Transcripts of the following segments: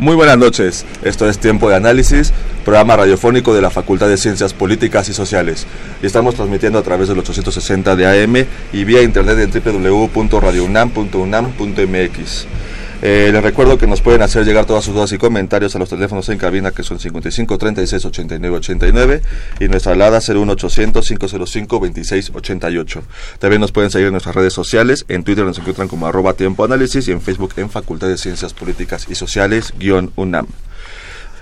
Muy buenas noches, esto es Tiempo de Análisis, programa radiofónico de la Facultad de Ciencias Políticas y Sociales. Y estamos transmitiendo a través del 860 de AM y vía internet en www.radiounam.unam.mx. Eh, les recuerdo que nos pueden hacer llegar todas sus dudas y comentarios a los teléfonos en cabina que son 55 36 89 89 y nuestra alada 01800 505 26 88. También nos pueden seguir en nuestras redes sociales. En Twitter nos encuentran como arroba tiempo análisis y en Facebook en Facultad de Ciencias Políticas y Sociales guion UNAM.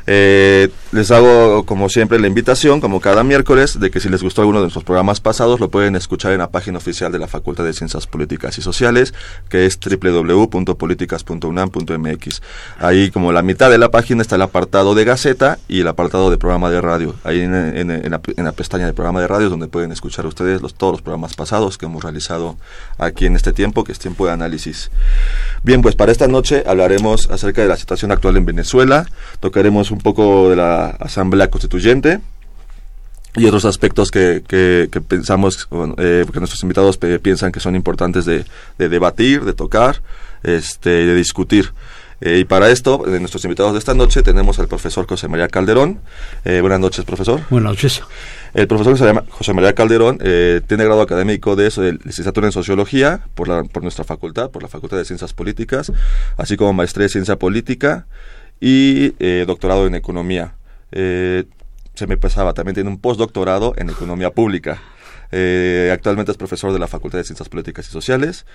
Eh, les hago, como siempre, la invitación, como cada miércoles, de que si les gustó alguno de nuestros programas pasados, lo pueden escuchar en la página oficial de la Facultad de Ciencias Políticas y Sociales, que es www.políticas.unam.mx. Ahí, como la mitad de la página, está el apartado de Gaceta y el apartado de programa de radio. Ahí en, la, pestaña de programa de radio, donde pueden escuchar ustedes los, todos los programas pasados que hemos realizado aquí en este tiempo, que es tiempo de análisis. Bien, pues para esta noche hablaremos acerca de la situación actual en Venezuela, tocaremos poco de la Asamblea Constituyente y otros aspectos que, que, pensamos, eh, que nuestros invitados piensan que son importantes de, debatir, de tocar, este, de discutir. Eh, y para esto, de nuestros invitados de esta noche, tenemos al profesor José María Calderón. Eh, buenas noches, profesor. Buenas noches. El profesor José María Calderón tiene grado académico de, de licenciatura en Sociología por, la, por nuestra facultad, por la Facultad de Ciencias Políticas, así como maestría en Ciencia Política y eh, doctorado en economía. Eh, se me pesaba, también tiene un postdoctorado en economía pública. Eh, actualmente es profesor de la Facultad de Ciencias Políticas y Sociales.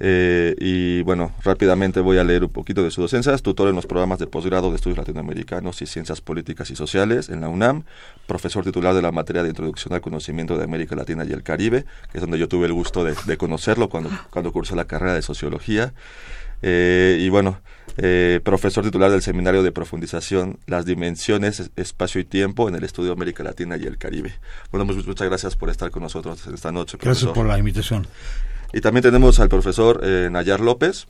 y bueno, rápidamente voy a leer un poquito de su docencia. Es tutor en los programas de posgrado de estudios latinoamericanos y ciencias políticas y sociales en la UNAM. Profesor titular de la materia de introducción al conocimiento de América Latina y el Caribe, que es donde yo tuve el gusto de, de conocerlo cuando, cuando cursé la carrera de sociología. y bueno, eh, profesor titular del Seminario de Profundización Las Dimensiones, Espacio y Tiempo en el Estudio América Latina y el Caribe. Bueno, muchas gracias por estar con nosotros esta noche. Gracias por la invitación. Y también tenemos al profesor eh, Nayar López.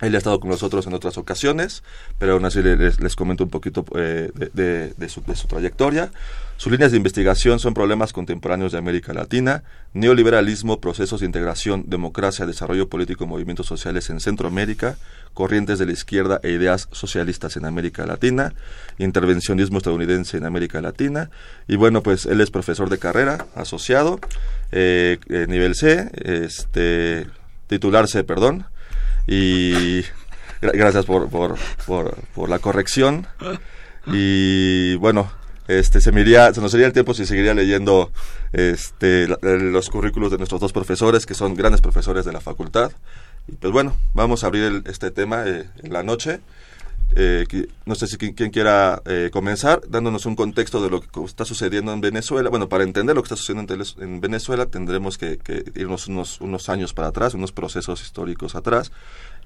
Él ha estado con nosotros en otras ocasiones, pero aún así les, comento un poquito eh, de, su, trayectoria. Sus líneas de investigación son problemas contemporáneos de América Latina, neoliberalismo, procesos de integración, democracia, desarrollo político y movimientos sociales en Centroamérica, corrientes de la izquierda e ideas socialistas en América Latina, intervencionismo estadounidense en América Latina. Y bueno, pues él es profesor de carrera, asociado, eh, nivel C, este, titular C, perdón y gracias por, por, por, la corrección. Y bueno, este se, me iría, se nos sería el tiempo si seguiría leyendo este, los currículos de nuestros dos profesores, que son grandes profesores de la facultad. Y pues bueno, vamos a abrir este tema eh, en la noche. Eh, no sé si quien, quiera eh, comenzar dándonos un contexto de lo que está sucediendo en Venezuela. Bueno, para entender lo que está sucediendo en, Venezuela tendremos que, irnos unos, unos, años para atrás, unos procesos históricos atrás.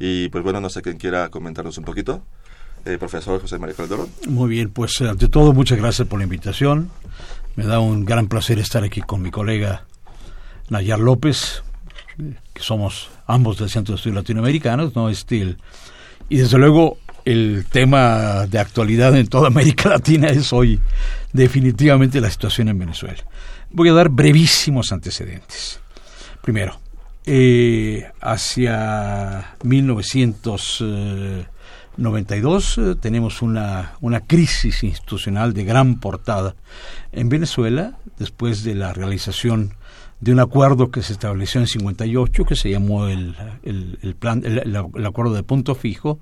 Y pues bueno, no sé quién quiera comentarnos un poquito. Eh, profesor José María Calderón. Muy bien, pues ante todo muchas gracias por la invitación. Me da un gran placer estar aquí con mi colega Nayar López, que somos ambos del Centro de Estudios Latinoamericanos, ¿no? Este, y desde luego el tema de actualidad en toda América Latina es hoy definitivamente la situación en Venezuela. Voy a dar brevísimos antecedentes. Primero, eh, hacia 1992 eh, tenemos una, una crisis institucional de gran portada en Venezuela después de la realización de un acuerdo que se estableció en 58 que se llamó el, el, plan el, acuerdo de punto fijo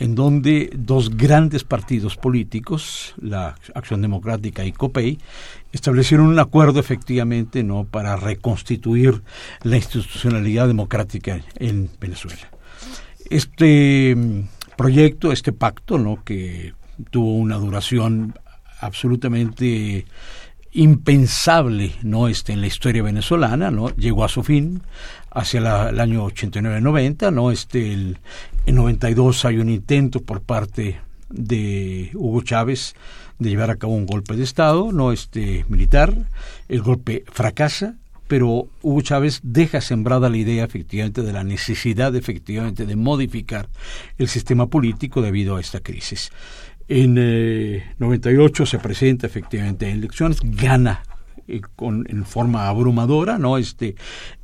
en donde dos grandes partidos políticos la Acción Democrática y COPEI establecieron un acuerdo efectivamente no para reconstituir la institucionalidad democrática en Venezuela. Este mm, proyecto este pacto no que tuvo una duración absolutamente impensable no este en la historia venezolana no llegó a su fin hacia la, el año 89-90 no este el, en 92 hay un intento por parte de Hugo Chávez de llevar a cabo un golpe de estado no este militar. El golpe fracasa pero Hugo Chávez deja sembrada la idea efectivamente de la necesidad efectivamente de modificar el sistema político debido a esta crisis. En eh, 98 se presenta efectivamente en elecciones, gana eh, con, en forma abrumadora, ¿no? Este,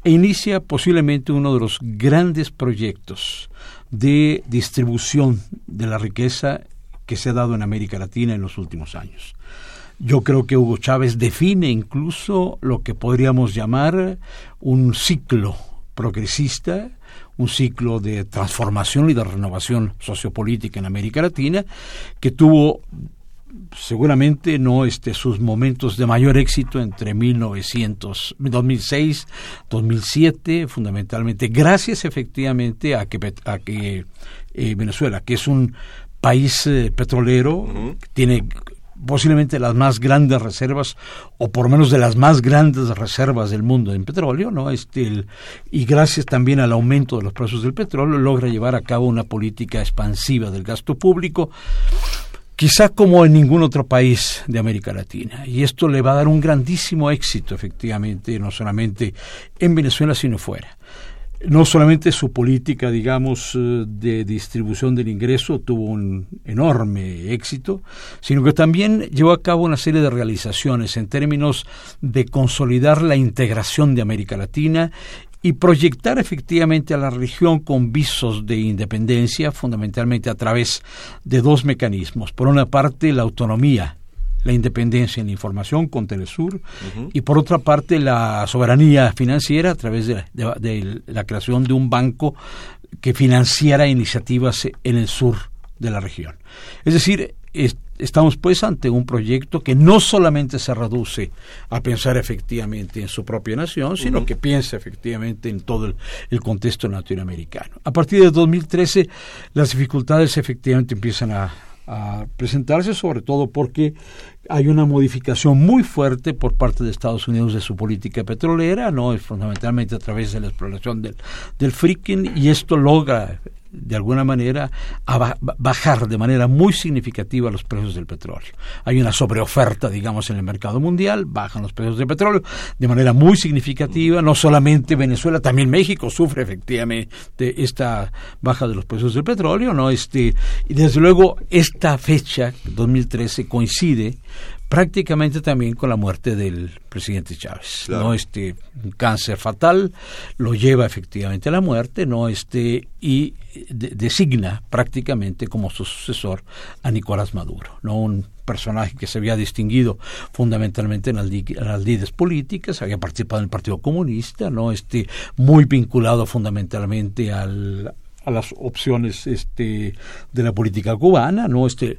e inicia posiblemente uno de los grandes proyectos de distribución de la riqueza que se ha dado en América Latina en los últimos años. Yo creo que Hugo Chávez define incluso lo que podríamos llamar un ciclo progresista, un ciclo de transformación y de renovación sociopolítica en América Latina, que tuvo seguramente no este sus momentos de mayor éxito entre 1900 2006 2007 fundamentalmente gracias efectivamente a que a que eh, Venezuela que es un país eh, petrolero uh -huh. tiene posiblemente las más grandes reservas o por lo menos de las más grandes reservas del mundo en petróleo, ¿no? Este el, y gracias también al aumento de los precios del petróleo logra llevar a cabo una política expansiva del gasto público quizá como en ningún otro país de América Latina. Y esto le va a dar un grandísimo éxito, efectivamente, no solamente en Venezuela, sino fuera no solamente su política, digamos, eh, de distribución del ingreso tuvo un enorme éxito, sino que también llevó a cabo una serie de realizaciones en términos de consolidar la integración de América Latina y proyectar efectivamente a la región con visos de independencia, fundamentalmente a través de dos mecanismos. Por una parte, la autonomía la independencia en la información con Telesur uh -huh. y por otra parte la soberanía financiera a través de, de, de, la creación de un banco que financiara iniciativas en el sur de la región. Es decir, es, estamos pues ante un proyecto que no solamente se reduce a pensar efectivamente en su propia nación, sino uh -huh. que piensa efectivamente en todo el, el, contexto latinoamericano. A partir de 2013 las dificultades efectivamente empiezan a, a presentarse, sobre todo porque hay una modificación muy fuerte por parte de Estados Unidos de su política petrolera, no es fundamentalmente a través de la exploración del, del fracking y esto logra de alguna manera a bajar de manera muy significativa los precios del petróleo. Hay una sobreoferta, digamos, en el mercado mundial, bajan los precios del petróleo de manera muy significativa, no solamente Venezuela, también México sufre efectivamente esta baja de los precios del petróleo, ¿no? Este, y desde luego esta fecha, 2013, coincide prácticamente también con la muerte del presidente Chávez. Claro. no este un cáncer fatal lo lleva efectivamente a la muerte no este y de, designa prácticamente como su sucesor a Nicolás Maduro no un personaje que se había distinguido fundamentalmente en las lides políticas, había participado en el Partido Comunista, no este muy vinculado fundamentalmente al, a las opciones este, de la política cubana, no este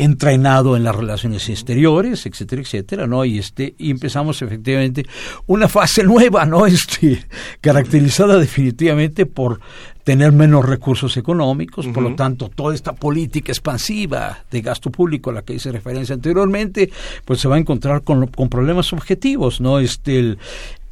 entrenado en las relaciones exteriores, etcétera, etcétera, ¿no? Y este y empezamos efectivamente una fase nueva, ¿no? Este caracterizada definitivamente por tener menos recursos económicos, uh -huh. por lo tanto, toda esta política expansiva de gasto público a la que hice referencia anteriormente, pues se va a encontrar con, con problemas objetivos, ¿no? Este el,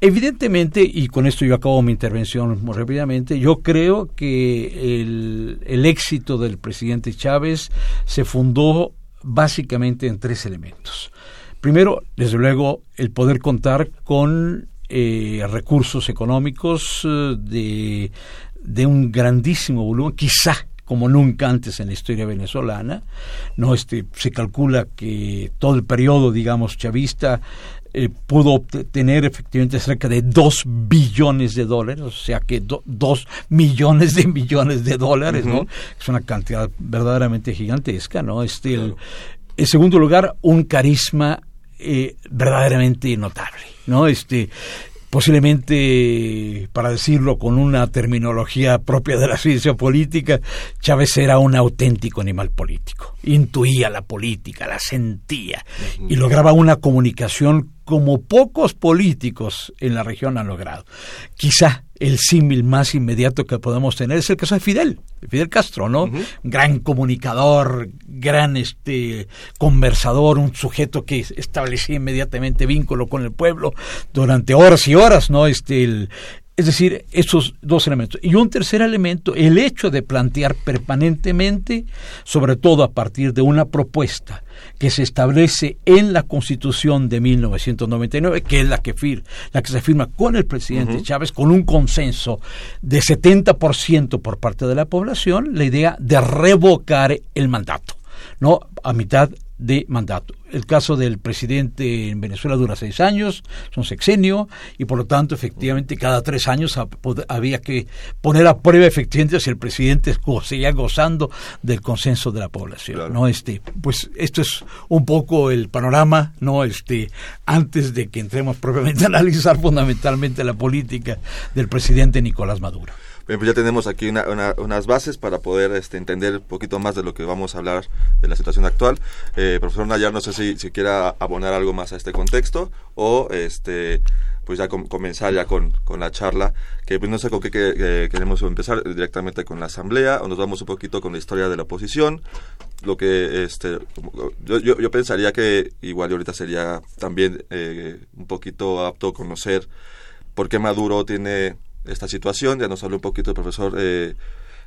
Evidentemente, y con esto yo acabo mi intervención muy rápidamente, yo creo que el, el éxito del presidente Chávez se fundó básicamente en tres elementos. Primero, desde luego, el poder contar con eh, recursos económicos eh, de, un grandísimo volumen, quizá como nunca antes en la historia venezolana. No este se calcula que todo el periodo, digamos, chavista eh, pudo obtener efectivamente cerca de dos billones de dólares, o sea que do, dos millones de millones de dólares, uh -huh. ¿no? Es una cantidad verdaderamente gigantesca, ¿no? Este, el, en segundo lugar, un carisma eh, verdaderamente notable, ¿no? Este, posiblemente, para decirlo con una terminología propia de la ciencia política, Chávez era un auténtico animal político. Intuía la política, la sentía y lograba una comunicación como pocos políticos en la región han logrado. Quizá el símil más inmediato que podemos tener es el caso de Fidel, Fidel Castro, ¿no? Gran comunicador, gran este conversador, un sujeto que establecía inmediatamente vínculo con el pueblo durante horas y horas, ¿no? Este el, es decir, esos dos elementos. Y un tercer elemento, el hecho de plantear permanentemente, sobre todo a partir de una propuesta que se establece en la Constitución de 1999, que es la que, fir la que se firma con el presidente Chávez, con un consenso de 70% por parte de la población, la idea de revocar el mandato, ¿no? A mitad de mandato. El caso del presidente en Venezuela dura seis años, son sexenio, y por lo tanto, efectivamente, cada tres años había que poner a prueba efectivamente si el presidente seguía gozando del consenso de la población. ¿no? Este, pues esto es un poco el panorama, ¿no? Este, antes de que entremos propiamente a analizar fundamentalmente la política del presidente Nicolás Maduro. Bien, pues ya tenemos aquí unas bases para poder este, entender un poquito más de lo que vamos a hablar de la situación actual. Eh, profesor Nayar, no sé si, si quiera abonar algo más a este contexto o este pues ya comenzar ya con, con, la charla, que pues no sé con qué queremos empezar directamente con la asamblea, o nos vamos un poquito con la historia de la oposición, lo que este yo, yo, pensaría que igual ahorita sería también eh, un poquito apto conocer por qué Maduro tiene esta situación. Ya nos habló un poquito el profesor eh,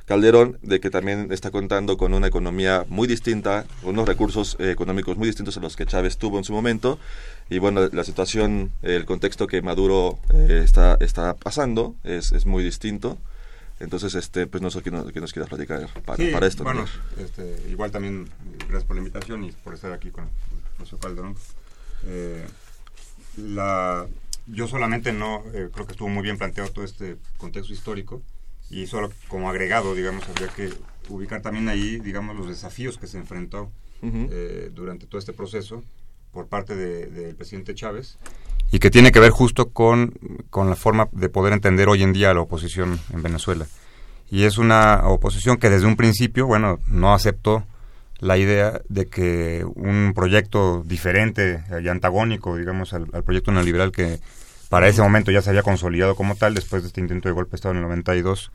Calderón de que también está contando con una economía muy distinta, unos recursos eh, económicos muy distintos a los que Chávez tuvo en su momento. Y bueno, la situación, el contexto que Maduro eh, está, está pasando es, es muy distinto. Entonces, este, pues no sé qué nos, qué nos quieras platicar para, esto. Bueno, este, igual también gracias por la invitación y por estar aquí con el profesor Calderón. la, yo solamente no, eh, creo que estuvo muy bien planteado todo este contexto histórico y solo como agregado, digamos, habría que ubicar también ahí, digamos, los desafíos que se enfrentó eh, durante todo este proceso por parte del presidente Chávez y que tiene que ver justo con, con la forma de poder entender hoy en día la oposición en Venezuela. Y es una oposición que desde un principio, bueno, no aceptó la idea de que un proyecto diferente y antagónico, digamos, al, proyecto neoliberal que para ese momento ya se había consolidado como tal después de este intento de golpe de Estado en el 92,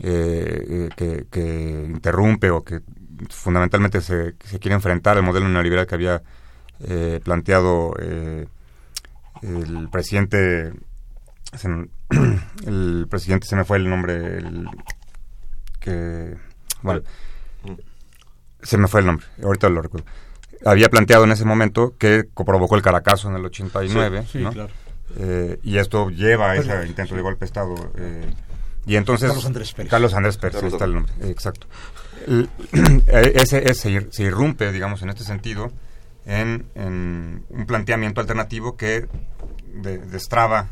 eh, eh, que, interrumpe o que fundamentalmente se, se, quiere enfrentar al modelo neoliberal que había eh, planteado el presidente el presidente se me fue el nombre el que bueno se me fue el nombre, ahorita lo recuerdo. Había planteado en ese momento que provocó el Caracazo en el 89, sí, claro. Eh, y esto lleva a ese intento de golpe de Estado. Eh, y entonces... Carlos Andrés Pérez. Carlos Andrés Pérez, está el nombre, exacto. Eh, ese, ese, se irrumpe, digamos, en este sentido, en, un planteamiento alternativo que destraba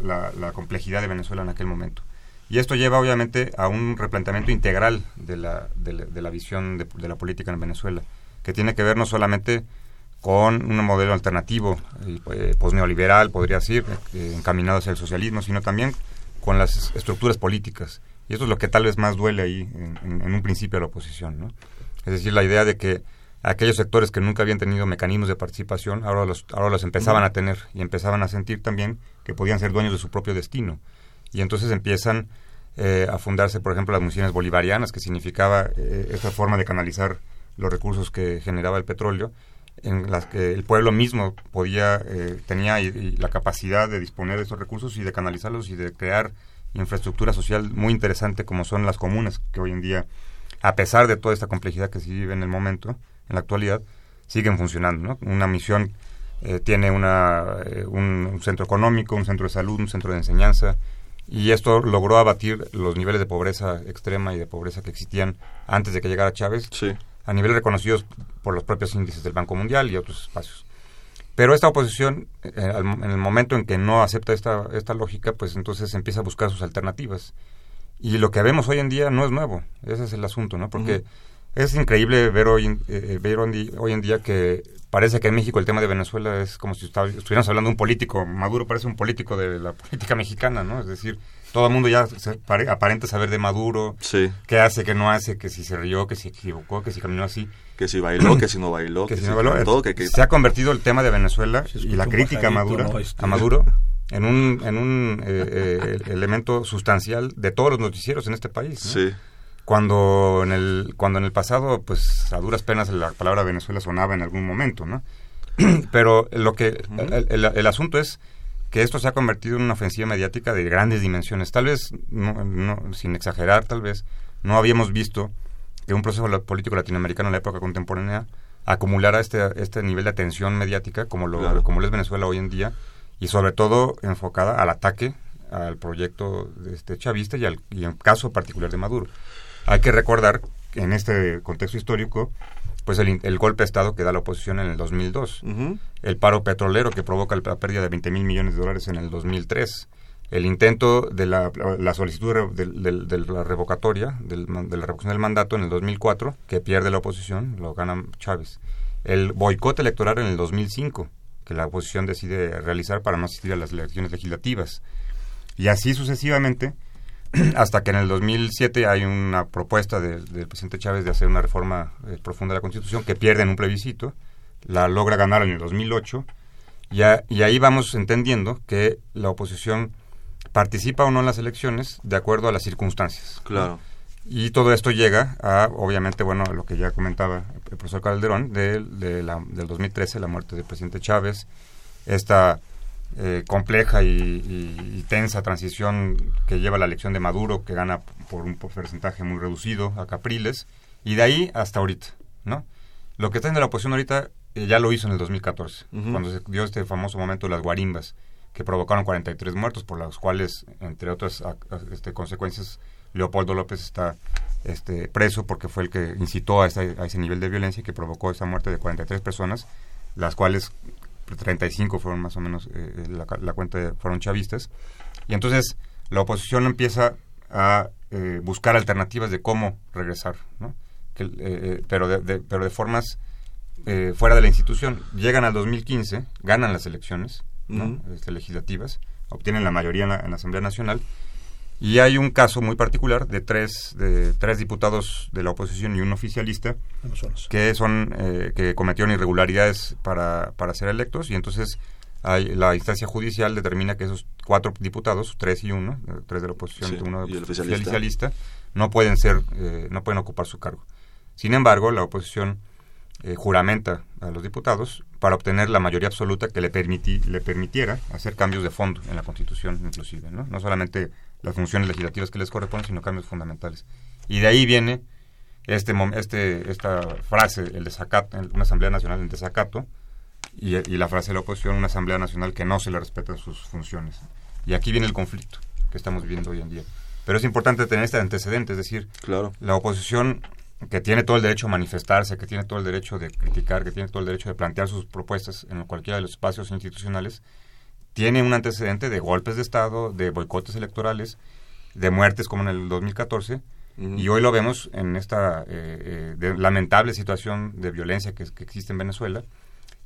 la, la complejidad de Venezuela en aquel momento. Y esto lleva obviamente a un replanteamiento integral de la, de la, visión de, la política en Venezuela, que tiene que ver no solamente con un modelo alternativo, eh, posneoliberal, podría decir, eh, encaminado hacia el socialismo, sino también con las estructuras políticas. Y eso es lo que tal vez más duele ahí en, un principio a la oposición. ¿no? Es decir, la idea de que aquellos sectores que nunca habían tenido mecanismos de participación, ahora los, ahora los empezaban a tener y empezaban a sentir también que podían ser dueños de su propio destino y entonces empiezan eh, a fundarse, por ejemplo, las municiones bolivarianas, que significaba eh, esta forma de canalizar los recursos que generaba el petróleo, en las que el pueblo mismo podía, eh, tenía la capacidad de disponer de estos recursos y de canalizarlos y de crear infraestructura social muy interesante como son las comunas, que hoy en día, a pesar de toda esta complejidad que se vive en el momento, en la actualidad, siguen funcionando. Una misión tiene una, un, centro económico, un centro de salud, un centro de enseñanza, y esto logró abatir los niveles de pobreza extrema y de pobreza que existían antes de que llegara Chávez, a niveles reconocidos por los propios índices del Banco Mundial y otros espacios. Pero esta oposición, eh, en el momento en que no acepta esta, esta lógica, pues entonces empieza a buscar sus alternativas. Y lo que vemos hoy en día no es nuevo, ese es el asunto, ¿no? Porque es increíble ver hoy, eh, ver hoy en día que parece que en México el tema de Venezuela es como si estuviéramos hablando de un político. Maduro parece un político de la política mexicana, ¿no? Es decir, todo el mundo ya aparenta saber de Maduro, qué hace, qué no hace, que si se rió, que si equivocó, que si caminó así. Que si bailó, que si no bailó, que, que si no bailó. que, que- Se ha convertido el tema de Venezuela Se y la crítica a Maduro, ¿no? Este- a Maduro en un, en un eh, eh, elemento sustancial de todos los noticieros en este país. ¿no? Sí, cuando en el cuando en el pasado pues a duras penas la palabra Venezuela sonaba en algún momento no pero lo que el, el- el asunto es que esto se ha convertido en una ofensiva mediática de grandes dimensiones. Tal vez no, no- sin exagerar tal vez no habíamos visto que un proceso político latinoamericano en la época contemporánea acumulara este este nivel de atención mediática como lo Claro. como lo es Venezuela hoy en día y sobre todo enfocada al ataque al proyecto de este chavista y al y en caso particular de Maduro hay que recordar que en este contexto histórico, pues el, el golpe de Estado que da la oposición en el 2002, Ujú. el paro petrolero que provoca la pérdida de 20 mil millones de dólares en el 2003, el intento de la, la solicitud de, la revocatoria, de la revocación del mandato en el 2004, que pierde la oposición, lo gana Chávez, el boicot electoral en el 2005, que la oposición decide realizar para no asistir a las elecciones legislativas, y así sucesivamente hasta que en el 2007 hay una propuesta de- del presidente Chávez de hacer una reforma eh, profunda de la Constitución que pierde en un plebiscito, la logra ganar en el 2008, y, a- y ahí vamos entendiendo que la oposición participa o no en las elecciones de acuerdo a las circunstancias. claro. Y todo esto llega a, obviamente, bueno, lo que ya comentaba el profesor Calderón, de, de la- del 2013, la muerte del presidente Chávez, esta eh, compleja y, y- y tensa transición que lleva la elección de Maduro, que gana por un porcentaje muy reducido a Capriles, y de ahí hasta ahorita, ¿no? Lo que está en la oposición ahorita eh, ya lo hizo en el 2014, Ujú. cuando se dio este famoso momento de las guarimbas, que provocaron 43 muertos, por las cuales, entre otras este, consecuencias, Leopoldo López está este, preso porque fue el que incitó a, ese- a ese nivel de violencia y que provocó esa muerte de 43 personas, las cuales 35 fueron más o menos, eh, la, ca- la cuenta de- fueron chavistas. Y entonces la oposición empieza a eh, buscar alternativas de cómo regresar, ¿no? Que, eh, eh, pero, de, de- pero de formas eh, fuera de la institución. Llegan al 2015, ganan las elecciones. Este, legislativas, obtienen la mayoría en la, en la Asamblea Nacional. Y hay un caso muy particular de tres, de tres diputados de la oposición y un oficialista que son eh, que cometieron irregularidades para, para ser electos y entonces hay, la instancia judicial determina que esos cuatro diputados, tres y uno, eh, tres de la oposición Sí, y uno y el oficialista, oficialista. no pueden ser, eh, no pueden ocupar su cargo. Sin embargo, la oposición eh, juramenta a los diputados para obtener la mayoría absoluta que le, permití, le permitiera hacer cambios de fondo en la Constitución, inclusive, ¿no? No solamente las funciones legislativas que les corresponden, sino cambios fundamentales. Y de ahí viene este, este esta frase, el desacato, una Asamblea Nacional en desacato, y, y la frase de la oposición, una Asamblea Nacional que no se le respetan sus funciones. Y aquí viene el conflicto que estamos viviendo hoy en día. Pero es importante tener este antecedente, es decir, Claro. la oposición que tiene todo el derecho a manifestarse, que tiene todo el derecho de criticar, que tiene todo el derecho de plantear sus propuestas en cualquiera de los espacios institucionales, tiene un antecedente de golpes de Estado, de boicotes electorales, de muertes como en el 2014, Ujú. y hoy lo vemos en esta eh, eh, de- lamentable situación de violencia que, que existe en Venezuela,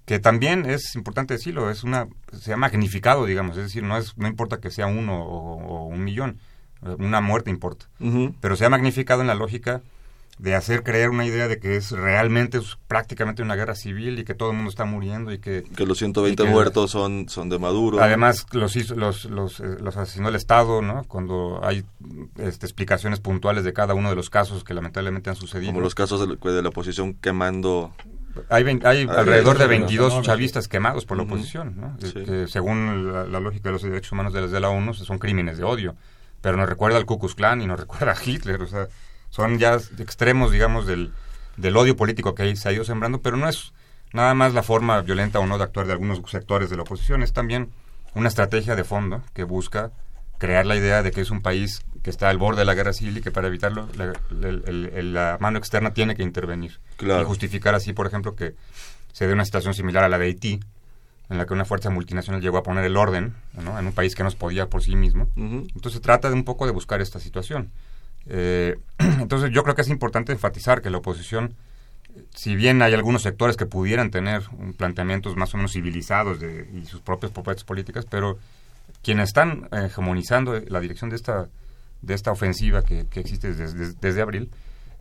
que también es importante decirlo, es una se ha magnificado, digamos, es decir, no es no importa que sea uno o, o un millón, una muerte importa, pero se ha magnificado en la lógica de hacer creer una idea de que es realmente es prácticamente una guerra civil y que todo el mundo está muriendo y que Que los 120 Y que- muertos son, son de Maduro. Además, los, hizo- los, los, eh, los asesinó el Estado, ¿no? Cuando hay este, explicaciones puntuales de cada uno de los casos que lamentablemente han sucedido. como los casos de, la- de la oposición quemando Hay, hay Ah, alrededor de sí, 22 enormes. chavistas quemados por la oposición, ¿no? Eh, Sí. que según la, la lógica de los derechos humanos de, las de la ONU, son crímenes de odio. Pero nos recuerda al Ku Klux Klan y nos recuerda a Hitler, o sea, son ya extremos, digamos, del, del odio político que ahí se ha ido sembrando, pero no es nada más la forma violenta o no de actuar de algunos sectores de la oposición, es también una estrategia de fondo que busca crear la idea de que es un país que está al borde de la guerra civil y que para evitarlo la, mano externa tiene que intervenir. Claro. Y justificar así, por ejemplo, que se dé una situación similar a la de Haití, en la que una fuerza multinacional llegó a poner el orden ¿no? en un país que no se podía por sí mismo. Entonces se trata de un poco de buscar esta situación. Eh, entonces yo creo que es importante enfatizar que la oposición, si bien hay algunos sectores que pudieran tener planteamientos más o menos civilizados de, y sus propias propuestas políticas, pero quienes están hegemonizando la dirección de esta, de esta ofensiva que, que existe desde, desde- desde abril,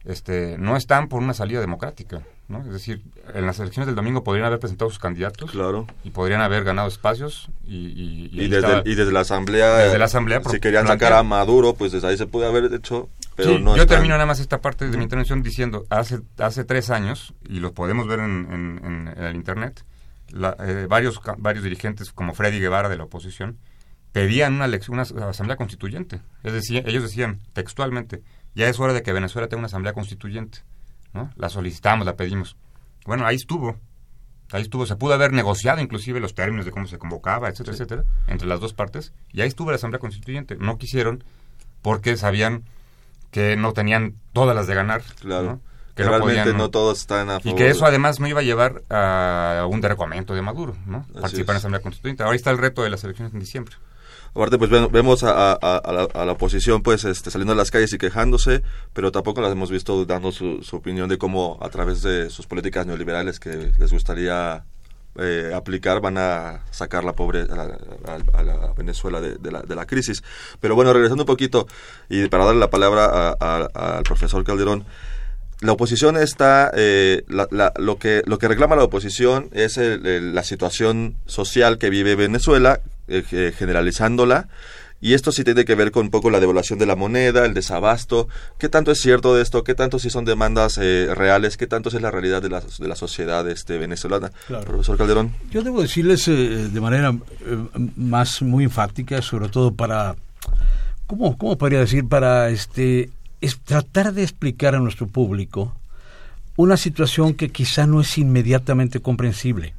este, no están por una salida democrática. ¿No? Es decir, en las elecciones del domingo podrían haber presentado sus candidatos claro. y podrían haber ganado espacios. Y, y, y, desde, y desde, la asamblea, desde la asamblea si querían sacar a Maduro, pues desde ahí se puede haber hecho. Pero sí, no yo están... termino nada más esta parte de mi intervención diciendo, hace, hace tres años, y lo podemos ver en, en, en, el Internet, la, eh, varios, varios dirigentes como Freddy Guevara de la oposición pedían una, una asamblea constituyente. Es decir, ellos decían textualmente, ya es hora de que Venezuela tenga una asamblea constituyente. ¿No? La solicitamos, la pedimos. Bueno, ahí estuvo. Ahí estuvo. Se pudo haber negociado inclusive los términos de cómo se convocaba, etcétera, sí. etcétera, entre las dos partes. Y ahí estuvo la asamblea constituyente. No quisieron porque sabían que no tenían todas las de ganar. Claro. ¿no? Que, realmente no, podían, no, todos están a favor. Y que eso además no iba a llevar a un derrocamiento de Maduro, ¿no? Participar en la Asamblea Constituyente. Ahora está el reto de las elecciones en diciembre. Aparte, pues vemos a, la, oposición pues este, saliendo a las calles y quejándose, pero tampoco las hemos visto dando su, opinión de cómo a través de sus políticas neoliberales que les gustaría eh, aplicar van a sacar la pobre a la, la Venezuela de, la, de la crisis. Pero bueno, regresando un poquito y para darle la palabra al profesor Calderón, la oposición está, eh, la, la, lo, que, lo que reclama la oposición es el, la situación social que vive Venezuela, eh, generalizándola. Y esto sí tiene que ver con un poco la devaluación de la moneda, el desabasto. ¿Qué tanto es cierto de esto? ¿Qué tanto sí son demandas eh, reales? ¿Qué tanto es la realidad de la, de la sociedad este, venezolana? Claro. Profesor Calderón. Yo debo decirles eh, de manera eh, más muy enfática, sobre todo para, ¿cómo, cómo podría decir? Para este, es tratar de explicar a nuestro público una situación que quizá no es inmediatamente comprensible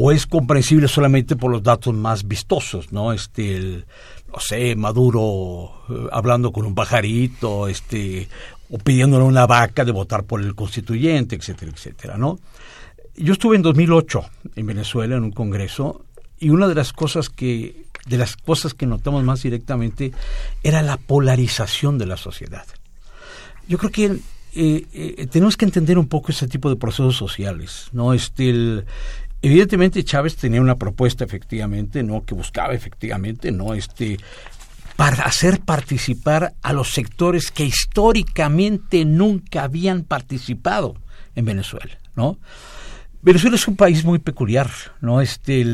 o es comprensible solamente por los datos más vistosos, ¿no? Este, no sé, Maduro eh, hablando con un pajarito, este, o pidiéndole a una vaca de votar por el constituyente, etcétera, etcétera, ¿no? Yo estuve en 2008 en Venezuela en un congreso y una de las cosas que de las cosas que notamos más directamente era la polarización de la sociedad. Yo creo que eh, eh, tenemos que entender un poco ese tipo de procesos sociales, ¿no? Este, Evidentemente Chávez tenía una propuesta efectivamente, no que buscaba efectivamente, no este para hacer participar a los sectores que históricamente nunca habían participado en Venezuela, ¿no? Venezuela es un país muy peculiar, ¿no? Este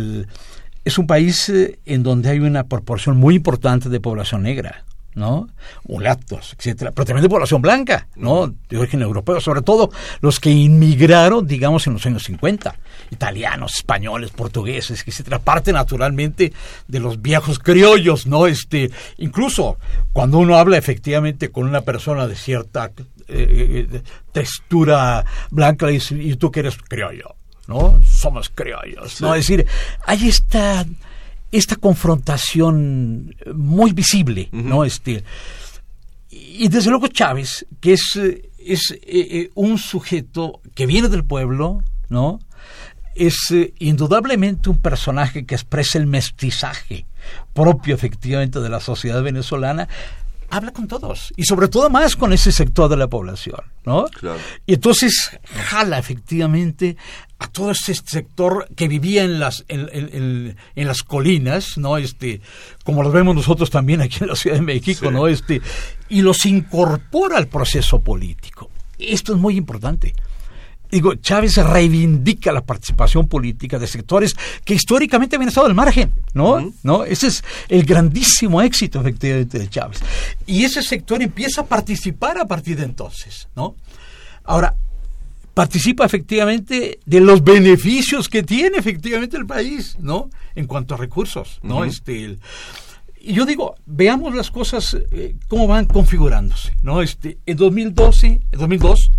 es un país en donde hay una proporción muy importante de población negra, ¿no? Mulatos, etcétera, pero también de población blanca, ¿no? De origen europeo, sobre todo los que inmigraron, digamos, en los años 50, italianos, españoles, portugueses, etcétera, parte naturalmente de los viejos criollos, ¿no? Este, incluso cuando uno habla efectivamente con una persona de cierta eh, textura blanca, le dice, ¿y tú que eres criollo? ¿No? Somos criollos, sí. ¿no? Es decir, hay esta esta confrontación muy visible, uh -huh. ¿no? Este, y desde luego Chávez, que es, es eh, un sujeto que viene del pueblo, ¿no? Es eh, indudablemente un personaje que expresa el mestizaje propio efectivamente de la sociedad venezolana, habla con todos y sobre todo más con ese sector de la población, ¿no? Claro. Y entonces jala efectivamente a todo ese sector que vivía en las en, en, en, las colinas, ¿no? Este, como lo vemos nosotros también aquí en la Ciudad de México, sí. ¿no? Este, y los incorpora al proceso político. Esto es muy importante. Digo, Chávez reivindica la participación política de sectores que históricamente habían estado al margen, ¿no? Uh -huh. ¿no? Ese es el grandísimo éxito, efectivamente, de Chávez. Y ese sector empieza a participar a partir de entonces, ¿no? Ahora, participa efectivamente de los beneficios que tiene efectivamente el país, ¿no? En cuanto a recursos, ¿no? Uh -huh. Este, el, yo digo, veamos las cosas eh, cómo van configurándose, ¿no? Este, en 2012, en 2002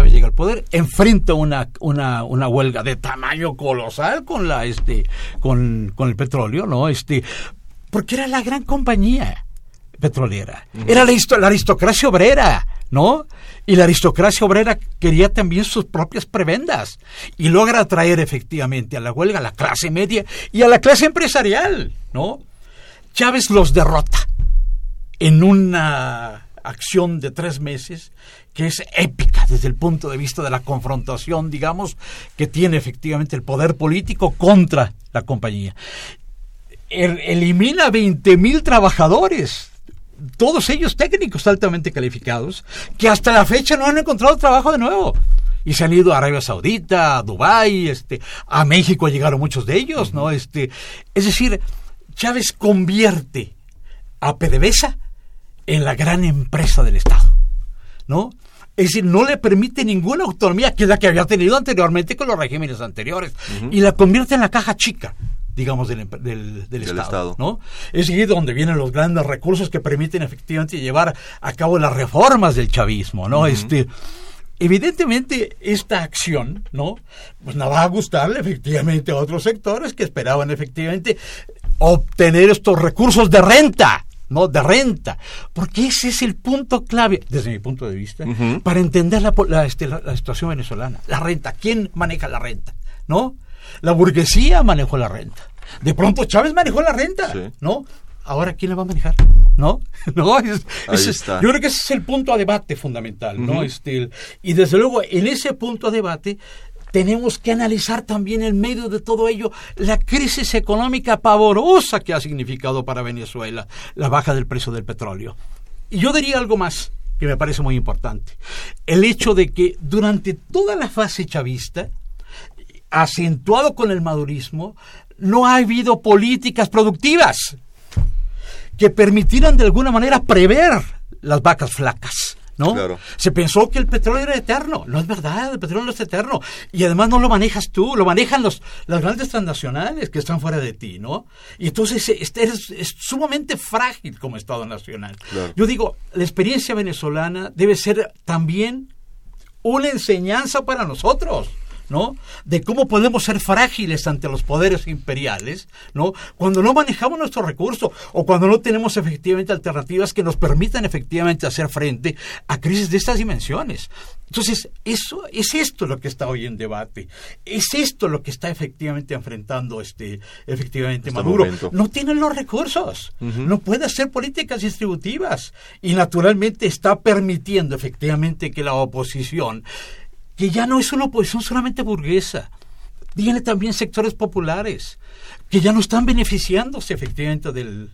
Chávez llega al poder, enfrenta una, una, una huelga de tamaño colosal con la este con, con el petróleo, ¿no? Este, porque era la gran compañía petrolera. Era la, la, aristocracia obrera, ¿no? Y la aristocracia obrera quería también sus propias prebendas y logra atraer efectivamente a la huelga a la clase media y a la clase empresarial, ¿no? Chávez los derrota en una acción de tres meses que es épica desde el punto de vista de la confrontación, digamos, que tiene efectivamente el poder político contra la compañía. El, elimina 20 mil trabajadores todos ellos técnicos altamente calificados, que hasta la fecha no han encontrado trabajo de nuevo. Y se han ido a Arabia Saudita, a Dubái, este, a México llegaron muchos de ellos, ¿no? Este, es decir, Chávez convierte a PDVSA en la gran empresa del Estado, ¿no? Es decir, no le permite ninguna autonomía que es la que había tenido anteriormente con los regímenes anteriores y la convierte en la caja chica digamos, del, del, del, Estado, ¿no? Es ahí donde vienen los grandes recursos que permiten efectivamente llevar a cabo las reformas del chavismo, ¿no? Este, evidentemente esta acción, ¿no? Pues no va a gustarle efectivamente a otros sectores que esperaban efectivamente obtener estos recursos de renta, ¿no? De renta. Porque ese es el punto clave, desde mi punto de vista, para entender la, este, la, la, situación venezolana. La renta. ¿Quién maneja la renta? ¿No? La burguesía manejó la renta. De pronto Chávez manejó la renta, ¿no? Ahora, ¿quién la va a manejar? ¿No? no es, yo creo que ese es el punto a debate fundamental, ¿no? Este, y desde luego, en ese punto a debate, tenemos que analizar también en medio de todo ello la crisis económica pavorosa que ha significado para Venezuela la baja del precio del petróleo. Y yo diría algo más que me parece muy importante. El hecho de que durante toda la fase chavista, acentuado con el madurismo, no ha habido políticas productivas que permitieran de alguna manera prever las vacas flacas. ¿No? Se pensó que el petróleo era eterno. No es verdad, el petróleo no es eterno. Y además no lo manejas tú, lo manejan los, las grandes transnacionales que están fuera de ti, ¿no? Y entonces este es, sumamente frágil como Estado Nacional. Yo digo, la experiencia venezolana debe ser también una enseñanza para nosotros. ¿No? De cómo podemos ser frágiles ante los poderes imperiales, ¿no? Cuando no manejamos nuestros recursos o cuando no tenemos efectivamente alternativas que nos permitan efectivamente hacer frente a crisis de estas dimensiones. Entonces, eso es esto lo que está hoy en debate. Es esto lo que está efectivamente enfrentando este efectivamente este Maduro. No tienen los recursos. No puede hacer políticas distributivas y naturalmente está permitiendo efectivamente que la oposición que ya no es una oposición solamente burguesa, tiene también sectores populares que ya no están beneficiándose efectivamente del,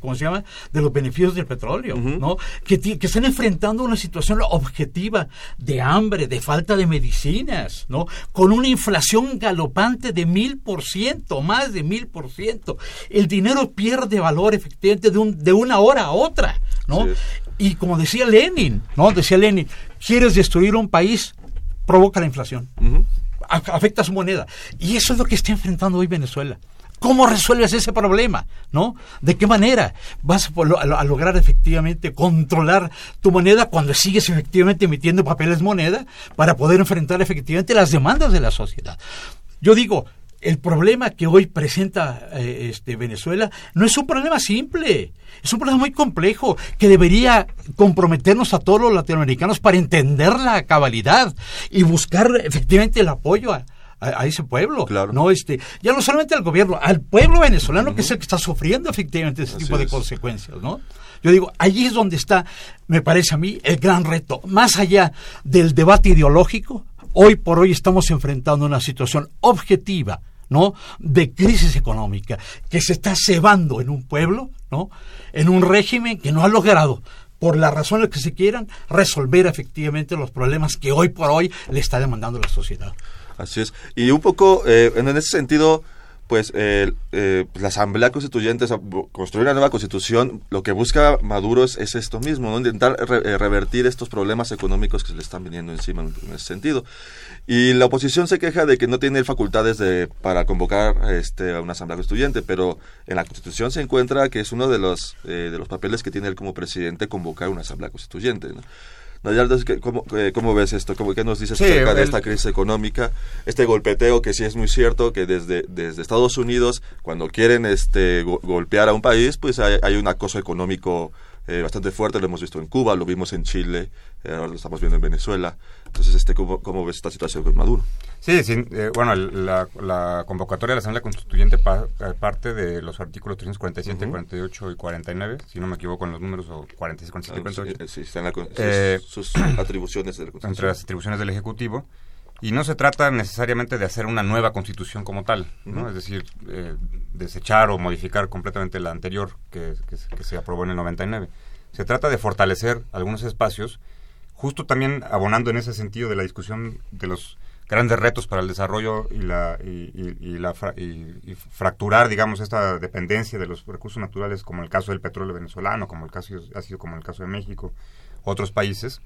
¿cómo se llama? de los beneficios del petróleo, ¿no? Que, que, están enfrentando una situación objetiva de hambre, de falta de medicinas, ¿no? Con una inflación galopante de mil por ciento, más de mil por ciento. El dinero pierde valor efectivamente de, un, de una hora a otra, ¿no? Y como decía Lenin, ¿no? Decía Lenin, ¿quieres destruir un país? Provoca la inflación, afecta su moneda. Y eso es lo que está enfrentando hoy Venezuela. ¿Cómo resuelves ese problema? ¿No? ¿De qué manera vas a, lograr efectivamente controlar tu moneda cuando sigues efectivamente emitiendo papeles moneda para poder enfrentar efectivamente las demandas de la sociedad? Yo digo, el problema que hoy presenta eh, este, Venezuela no es un problema simple, es un problema muy complejo que debería comprometernos a todos los latinoamericanos para entender la cabalidad y buscar efectivamente el apoyo a, ese pueblo. Claro. No, este, ya no solamente al gobierno, al pueblo venezolano que es el que está sufriendo efectivamente ese tipo de consecuencias, ¿no? Yo digo, allí es donde está, me parece a mí, el gran reto. Más allá del debate ideológico, hoy por hoy estamos enfrentando una situación objetiva ¿no? de crisis económica que se está cebando en un pueblo, ¿no? en un régimen que no ha logrado por las razones que se quieran, resolver efectivamente los problemas que hoy por hoy le está demandando la sociedad. Así es. Y un poco, eh, en ese sentido, pues eh, la Asamblea Constituyente, construir una nueva constitución, lo que busca Maduro es, esto mismo, intentar eh, revertir estos problemas económicos que se le están viniendo encima en, ese sentido. Y la oposición se queja de que no tiene facultades de, para convocar este, a una Asamblea Constituyente, pero en la Constitución se encuentra que es uno de los, eh, de los papeles que tiene él como presidente convocar una Asamblea Constituyente. ¿Cómo, eh, ¿cómo, ves esto? ¿Cómo, ¿Qué nos dices acerca de esta crisis económica? Este golpeteo que sí es muy cierto que desde, desde Estados Unidos, cuando quieren este, golpear a un país, pues hay, hay un acoso económico eh, bastante fuerte, lo hemos visto en Cuba, lo vimos en Chile, eh, ahora lo estamos viendo en Venezuela. Entonces, este, ¿cómo, cómo ves esta situación con Maduro? Sí, sí bueno, la, la, convocatoria de la Asamblea Constituyente parte de los artículos 347, 48 y 49, si no me equivoco en los números, o 46, 47 y 48. Sí, están la, sus, atribuciones de la Constitución. Entre las atribuciones del Ejecutivo. Y no se trata necesariamente de hacer una nueva constitución como tal, ¿no? Es decir, eh, desechar o modificar completamente la anterior que, que, se aprobó en el 99, Se trata de fortalecer algunos espacios, justo también abonando en ese sentido de la discusión de los grandes retos para el desarrollo y la y, la y, fracturar digamos esta dependencia de los recursos naturales como el caso del petróleo venezolano como el caso ha sido como el caso de México otros países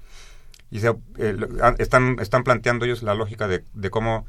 y se, eh, están están planteando ellos la lógica de, de cómo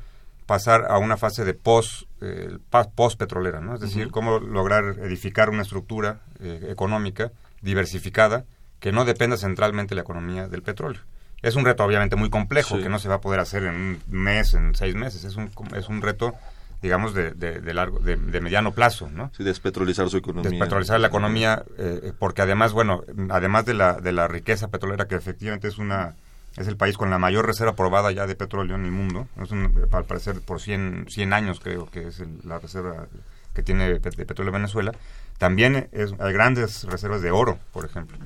pasar a una fase de post eh, post petrolera no es decir cómo lograr edificar una estructura eh, económica diversificada que no dependa centralmente de la economía del petróleo es un reto obviamente muy complejo que no se va a poder hacer en un mes, en seis meses. Es un, es un reto digamos, de, de, largo, de, mediano plazo, ¿no? Sí, despetrolizar su economía. Despetrolizar la economía, eh, porque además, bueno, además de la, de la riqueza petrolera, que efectivamente es una es el país con la mayor reserva probada ya de petróleo en el mundo, es al parecer por 100, 100 años creo que es la reserva que tiene de petróleo Venezuela, también es, hay grandes reservas de oro, por ejemplo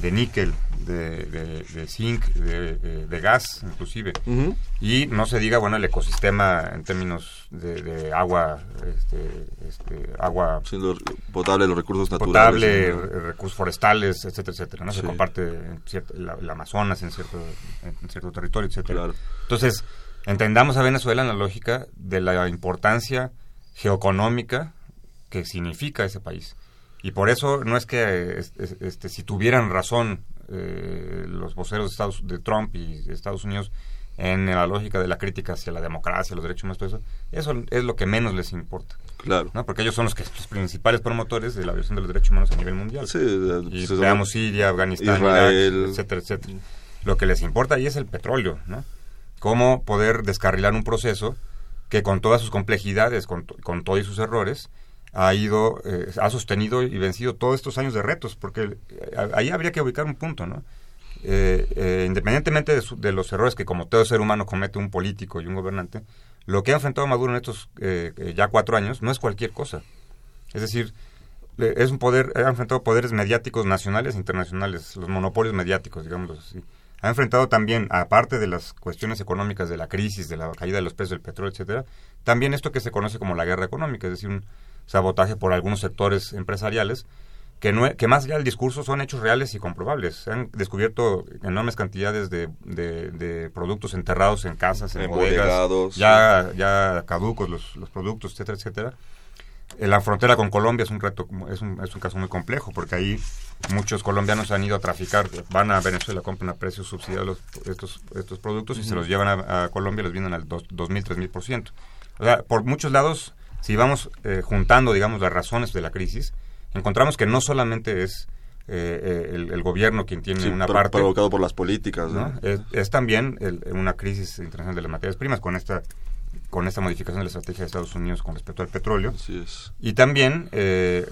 de níquel, de, de, zinc, de, gas inclusive. Y no se diga, bueno, el ecosistema en términos de, agua, este, este, agua... potable, los recursos naturales. Potable, recursos forestales, etcétera, etcétera. ¿no? Se comparte en cierto, el Amazonas en cierto, en cierto territorio, etcétera. Entonces, entendamos a Venezuela en la lógica de la importancia geoeconómica que significa ese país y por eso no es que este, si tuvieran razón eh, los voceros de, Estados, de Trump y de Estados Unidos en la lógica de la crítica hacia la democracia, los derechos humanos, todo eso, eso es lo que menos les importa. Claro. ¿no? Porque ellos son los, que, los principales promotores de la violación de los derechos humanos a nivel mundial. Sí, y veamos Siria, Afganistán, Israel. etcétera, etcétera. Lo que les importa ahí es el petróleo, ¿no? Cómo poder descarrilar un proceso que con todas sus complejidades, con, con todos sus errores, ha ido, eh, ha sostenido y vencido todos estos años de retos, porque eh, ahí habría que ubicar un punto, ¿no? Eh, independientemente de, los errores que como todo ser humano comete un político y un gobernante, lo que ha enfrentado Maduro en estos ya cuatro años no es cualquier cosa. Es decir, es un poder, ha enfrentado poderes mediáticos nacionales e internacionales, los monopolios mediáticos, digamos así. Ha enfrentado también, aparte de las cuestiones económicas, de la crisis, de la caída de los precios del petróleo, etcétera, también esto que se conoce como la guerra económica, es decir, un, sabotaje por algunos sectores empresariales, que, no, que más allá del discurso son hechos reales y comprobables. Se han descubierto enormes cantidades de, de, productos enterrados en casas, en bodegas, ya, ya caducos los, los productos, etcétera, etcétera. En la frontera con Colombia es un reto, es un, es un caso muy complejo, porque ahí muchos colombianos han ido a traficar, van a Venezuela, compran a precios subsidiados estos, estos productos y se los llevan a, Colombia, los venden al 2.000, 3.000%. O sea, por muchos lados si vamos eh, juntando, digamos, las razones de la crisis, encontramos que no solamente es eh, eh, el, gobierno quien tiene una parte provocado por las políticas, ¿no? Es, también una crisis internacional de las materias primas con esta con esta modificación de la estrategia de Estados Unidos con respecto al petróleo. Y también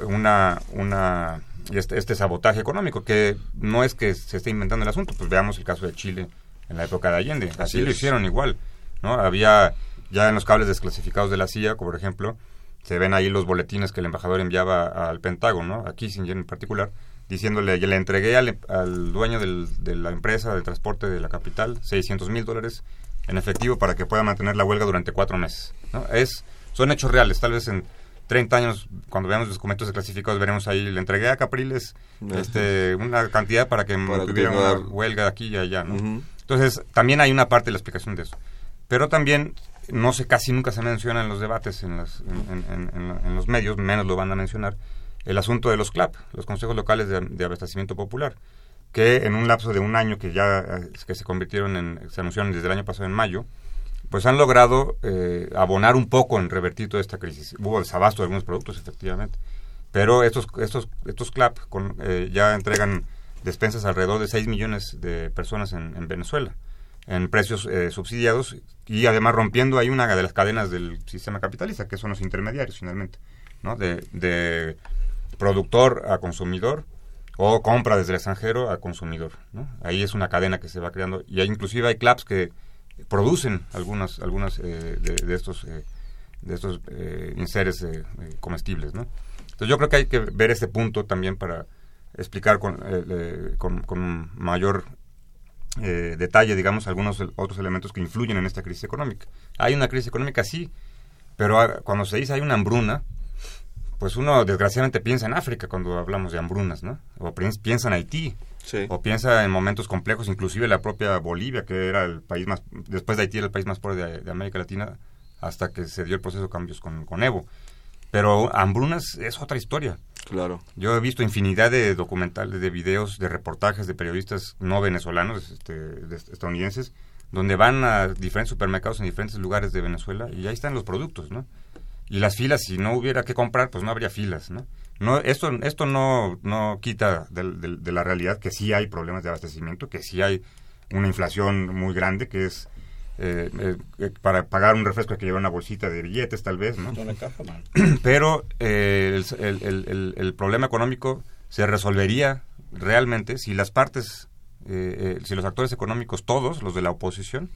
una una este, este, sabotaje económico que no es que se esté inventando el asunto, pues veamos el caso de Chile en la época de Allende, así, lo hicieron igual, ¿no? Había ya en los cables desclasificados de la CIA, como por ejemplo, se ven ahí los boletines que el embajador enviaba al Pentágono, a Kissinger en particular, diciéndole, le entregué al, dueño de la empresa de transporte de la capital 600 mil dólares en efectivo para que pueda mantener la huelga durante cuatro meses. ¿no? Es, son hechos reales, tal vez en 30 años, cuando veamos los documentos desclasificados, veremos ahí, le entregué a Capriles este, una cantidad para que tuviera una huelga aquí y allá. ¿no? Entonces, también hay una parte de la explicación de eso. Pero también no sé, casi nunca se menciona en los debates, en, en, los medios, menos lo van a mencionar, el asunto de los CLAP, los consejos locales de, abastecimiento popular, que en un lapso de un año que ya eh, que se convirtieron en, se anunciaron desde el año pasado en mayo, pues han logrado eh, abonar un poco en revertir toda esta crisis. Hubo desabasto de algunos productos, efectivamente, pero estos, estos, estos CLAP con, eh, ya entregan despensas alrededor de 6 millones de personas en Venezuela en precios eh, subsidiados y además rompiendo ahí una de las cadenas del sistema capitalista, que son los intermediarios finalmente, ¿no? De, productor a consumidor o compra desde el extranjero a consumidor, ¿no? Ahí es una cadena que se va creando y hay, inclusive hay clubs que producen algunas algunas eh, de, estos eh, de estos inseres comestibles, ¿no? Entonces yo creo que hay que ver ese punto también para explicar con, con, con mayor eh, detalle, digamos, algunos otros elementos que influyen en esta crisis económica. Hay una crisis económica, sí, pero cuando se dice hay una hambruna, pues uno desgraciadamente piensa en África cuando hablamos de hambrunas, ¿no? O piensa en Haití, o piensa en momentos complejos, inclusive la propia Bolivia, que era el país más, después de Haití era el país más pobre de, América Latina, hasta que se dio el proceso de cambios con, con Evo. Pero hambrunas es otra historia. Claro. Yo he visto infinidad de documentales, de videos, de reportajes de periodistas no venezolanos, este, estadounidenses, donde van a diferentes supermercados en diferentes lugares de Venezuela y ahí están los productos, ¿no? Y las filas, si no hubiera que comprar, pues no habría filas, ¿no? no esto, esto no, no quita de, la realidad que sí hay problemas de abastecimiento, que sí hay una inflación muy grande, que es eh, eh, para pagar un refresco hay que llevar una bolsita de billetes, tal vez, ¿no? Pero eh, el, el, problema económico se resolvería realmente si las partes, si los actores económicos, todos, los de la oposición,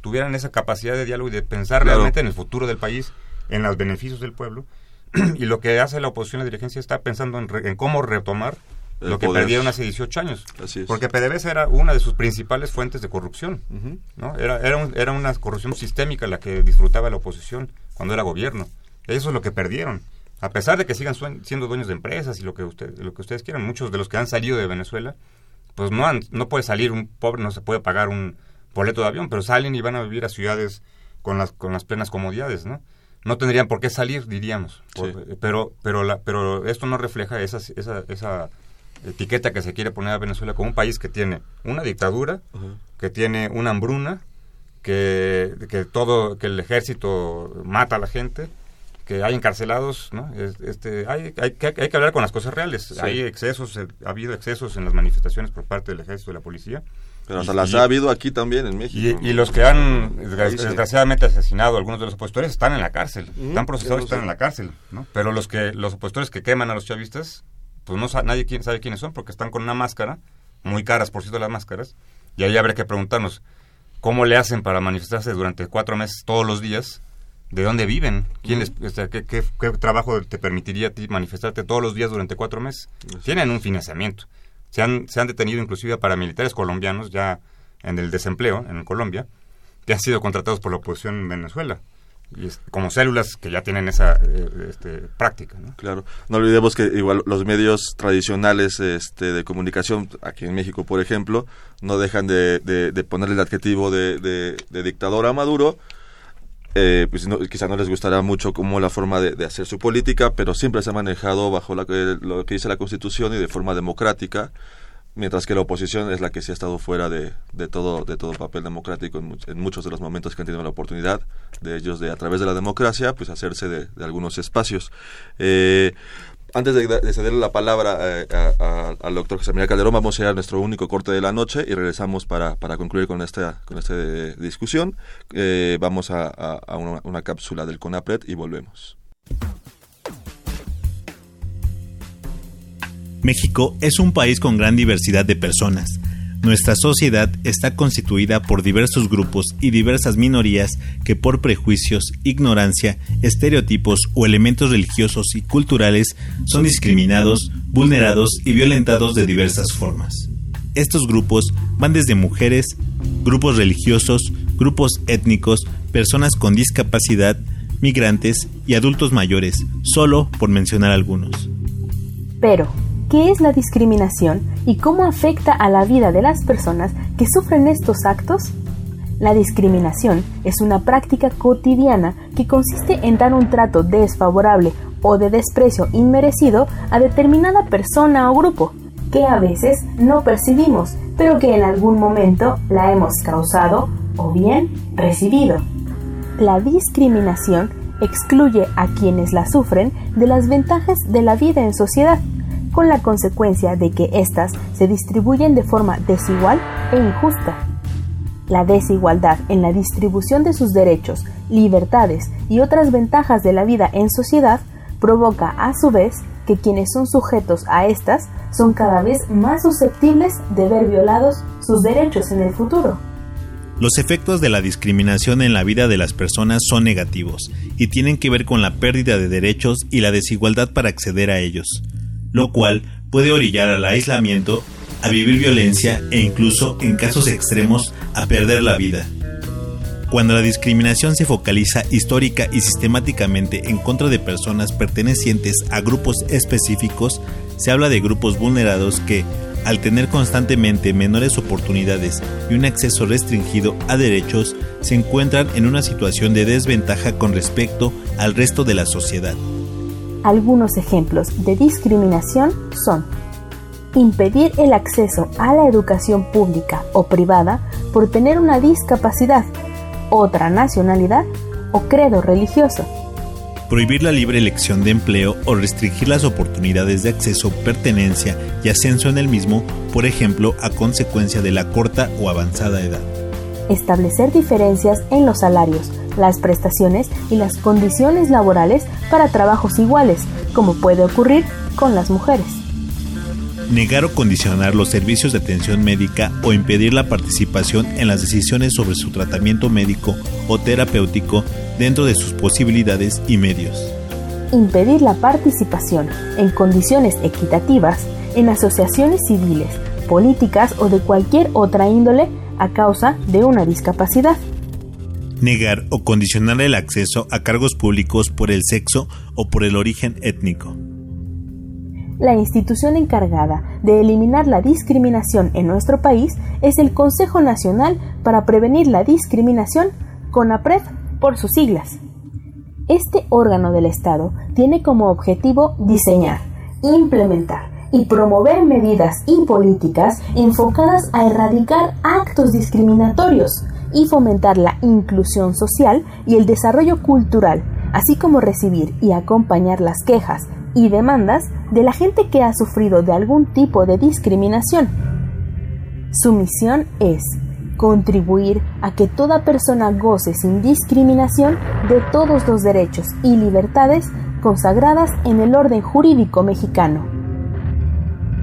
tuvieran esa capacidad de diálogo y de pensar realmente en el futuro del país, en los beneficios del pueblo. y lo que hace la oposición, la dirigencia, está pensando en, cómo retomar lo que perdieron hace 18 años. Porque PDVSA era una de sus principales fuentes de corrupción. ¿no? Era, era, era una corrupción sistémica la que disfrutaba la oposición cuando era gobierno. Eso es lo que perdieron. A pesar de que sigan siendo dueños de empresas y lo que, usted, lo que ustedes quieran, muchos de los que han salido de Venezuela, pues no, han, no puede salir un pobre, no se puede pagar un boleto de avión, pero salen y van a vivir a ciudades con las, con las plenas comodidades, ¿no? no tendrían por qué salir, diríamos. pero, pero, la, pero esto no refleja esa, esa, esa etiqueta que se quiere poner a Venezuela como un país que tiene una dictadura, que tiene una hambruna, que, que todo, que el ejército mata a la gente, que hay encarcelados, ¿no? Este, hay, hay, que, hay que hablar con las cosas reales. Hay excesos, ha habido excesos en las manifestaciones por parte del ejército y de la policía. Pero hasta las ha habido aquí también en México. Y, los que han desgraciadamente asesinado a algunos de los opositores están en la cárcel. Están procesados y están en la cárcel. ¿no? Pero los que los opositores que queman a los chavistas, pues no nadie sabe quiénes son porque están con una máscara, muy caras por cierto las máscaras. Y ahí habría que preguntarnos cómo le hacen para manifestarse durante cuatro meses todos los días. ¿De dónde viven? ¿Quién les, qué, qué, trabajo te permitiría a ti manifestarte todos los días durante cuatro meses? Tienen un financiamiento. Se han, se han detenido inclusive a paramilitares colombianos ya en el desempleo en Colombia, que han sido contratados por la oposición en Venezuela. Y como células que ya tienen esa eh, este, práctica. Claro, no olvidemos que igual los medios tradicionales este, de comunicación, aquí en México por ejemplo, no dejan de, de, ponerle el adjetivo de, de dictador a Maduro, eh, pues no, quizá no les gustará mucho como la forma de, hacer su política, pero siempre se ha manejado bajo lo que dice la Constitución y de forma democrática, mientras que la oposición es la que se ha estado fuera de, de todo de todo papel democrático en, muchos de los momentos que han tenido la oportunidad de ellos de a través de la democracia pues hacerse de, algunos espacios. Eh, antes de, cederle la palabra eh, al doctor José María Calderón, vamos a ir a nuestro único corte de la noche y regresamos para, para concluir con esta, con esta discusión. Eh, vamos a, una, una cápsula del CONAPRED y volvemos. México es un país con gran diversidad de personas nuestra sociedad está constituida por diversos grupos y diversas minorías que por prejuicios, ignorancia, estereotipos o elementos religiosos y culturales son discriminados, vulnerados y violentados de diversas formas. Estos grupos van desde mujeres, grupos religiosos, grupos étnicos, personas con discapacidad, migrantes y adultos mayores, solo por mencionar algunos. Pero, qué es la discriminación y cómo afecta a la vida de las personas que sufren estos actos? La discriminación es una práctica cotidiana que consiste en dar un trato desfavorable o de desprecio inmerecido a determinada persona o grupo, que a veces no percibimos, pero que en algún momento la hemos causado o bien recibido. La discriminación excluye a quienes la sufren de las ventajas de la vida en sociedad con la consecuencia de que éstas se distribuyen de forma desigual e injusta. La desigualdad en la distribución de sus derechos, libertades y otras ventajas de la vida en sociedad provoca a su vez que quienes son sujetos a estas son cada vez más susceptibles de ver violados sus derechos en el futuro. Los efectos de la discriminación en la vida de las personas son negativos y tienen que ver con la pérdida de derechos y la desigualdad para acceder a ellos lo cual puede orillar al aislamiento, a vivir violencia e incluso, en casos extremos, a perder la vida. Cuando la discriminación se focaliza histórica y sistemáticamente en contra de personas pertenecientes a grupos específicos, se habla de grupos vulnerados que, al tener constantemente menores oportunidades y un acceso restringido a derechos, se encuentran en una situación de desventaja con respecto al resto de la sociedad. Algunos ejemplos de discriminación son impedir el acceso a la educación pública o privada por tener una discapacidad, otra nacionalidad o credo religioso. Prohibir la libre elección de empleo o restringir las oportunidades de acceso, pertenencia y ascenso en el mismo, por ejemplo, a consecuencia de la corta o avanzada edad. Establecer diferencias en los salarios, las prestaciones y las condiciones laborales para trabajos iguales, como puede ocurrir con las mujeres negar o condicionar los servicios de atención médica o impedir la participación en las decisiones sobre su tratamiento médico o terapéutico dentro de sus posibilidades y medios. Impedir la participación en condiciones equitativas en asociaciones civiles, políticas o de cualquier otra índole a causa de una discapacidad. Negar o condicionar el acceso a cargos públicos por el sexo o por el origen étnico la institución encargada de eliminar la discriminación en nuestro país es el Consejo Nacional para Prevenir la Discriminación, CONAPRED por sus siglas. Este órgano del Estado tiene como objetivo diseñar, implementar y promover medidas y políticas enfocadas a erradicar actos discriminatorios y fomentar la inclusión social y el desarrollo cultural, así como recibir y acompañar las quejas, y demandas de la gente que ha sufrido de algún tipo de discriminación. Su misión es contribuir a que toda persona goce sin discriminación de todos los derechos y libertades consagradas en el orden jurídico mexicano.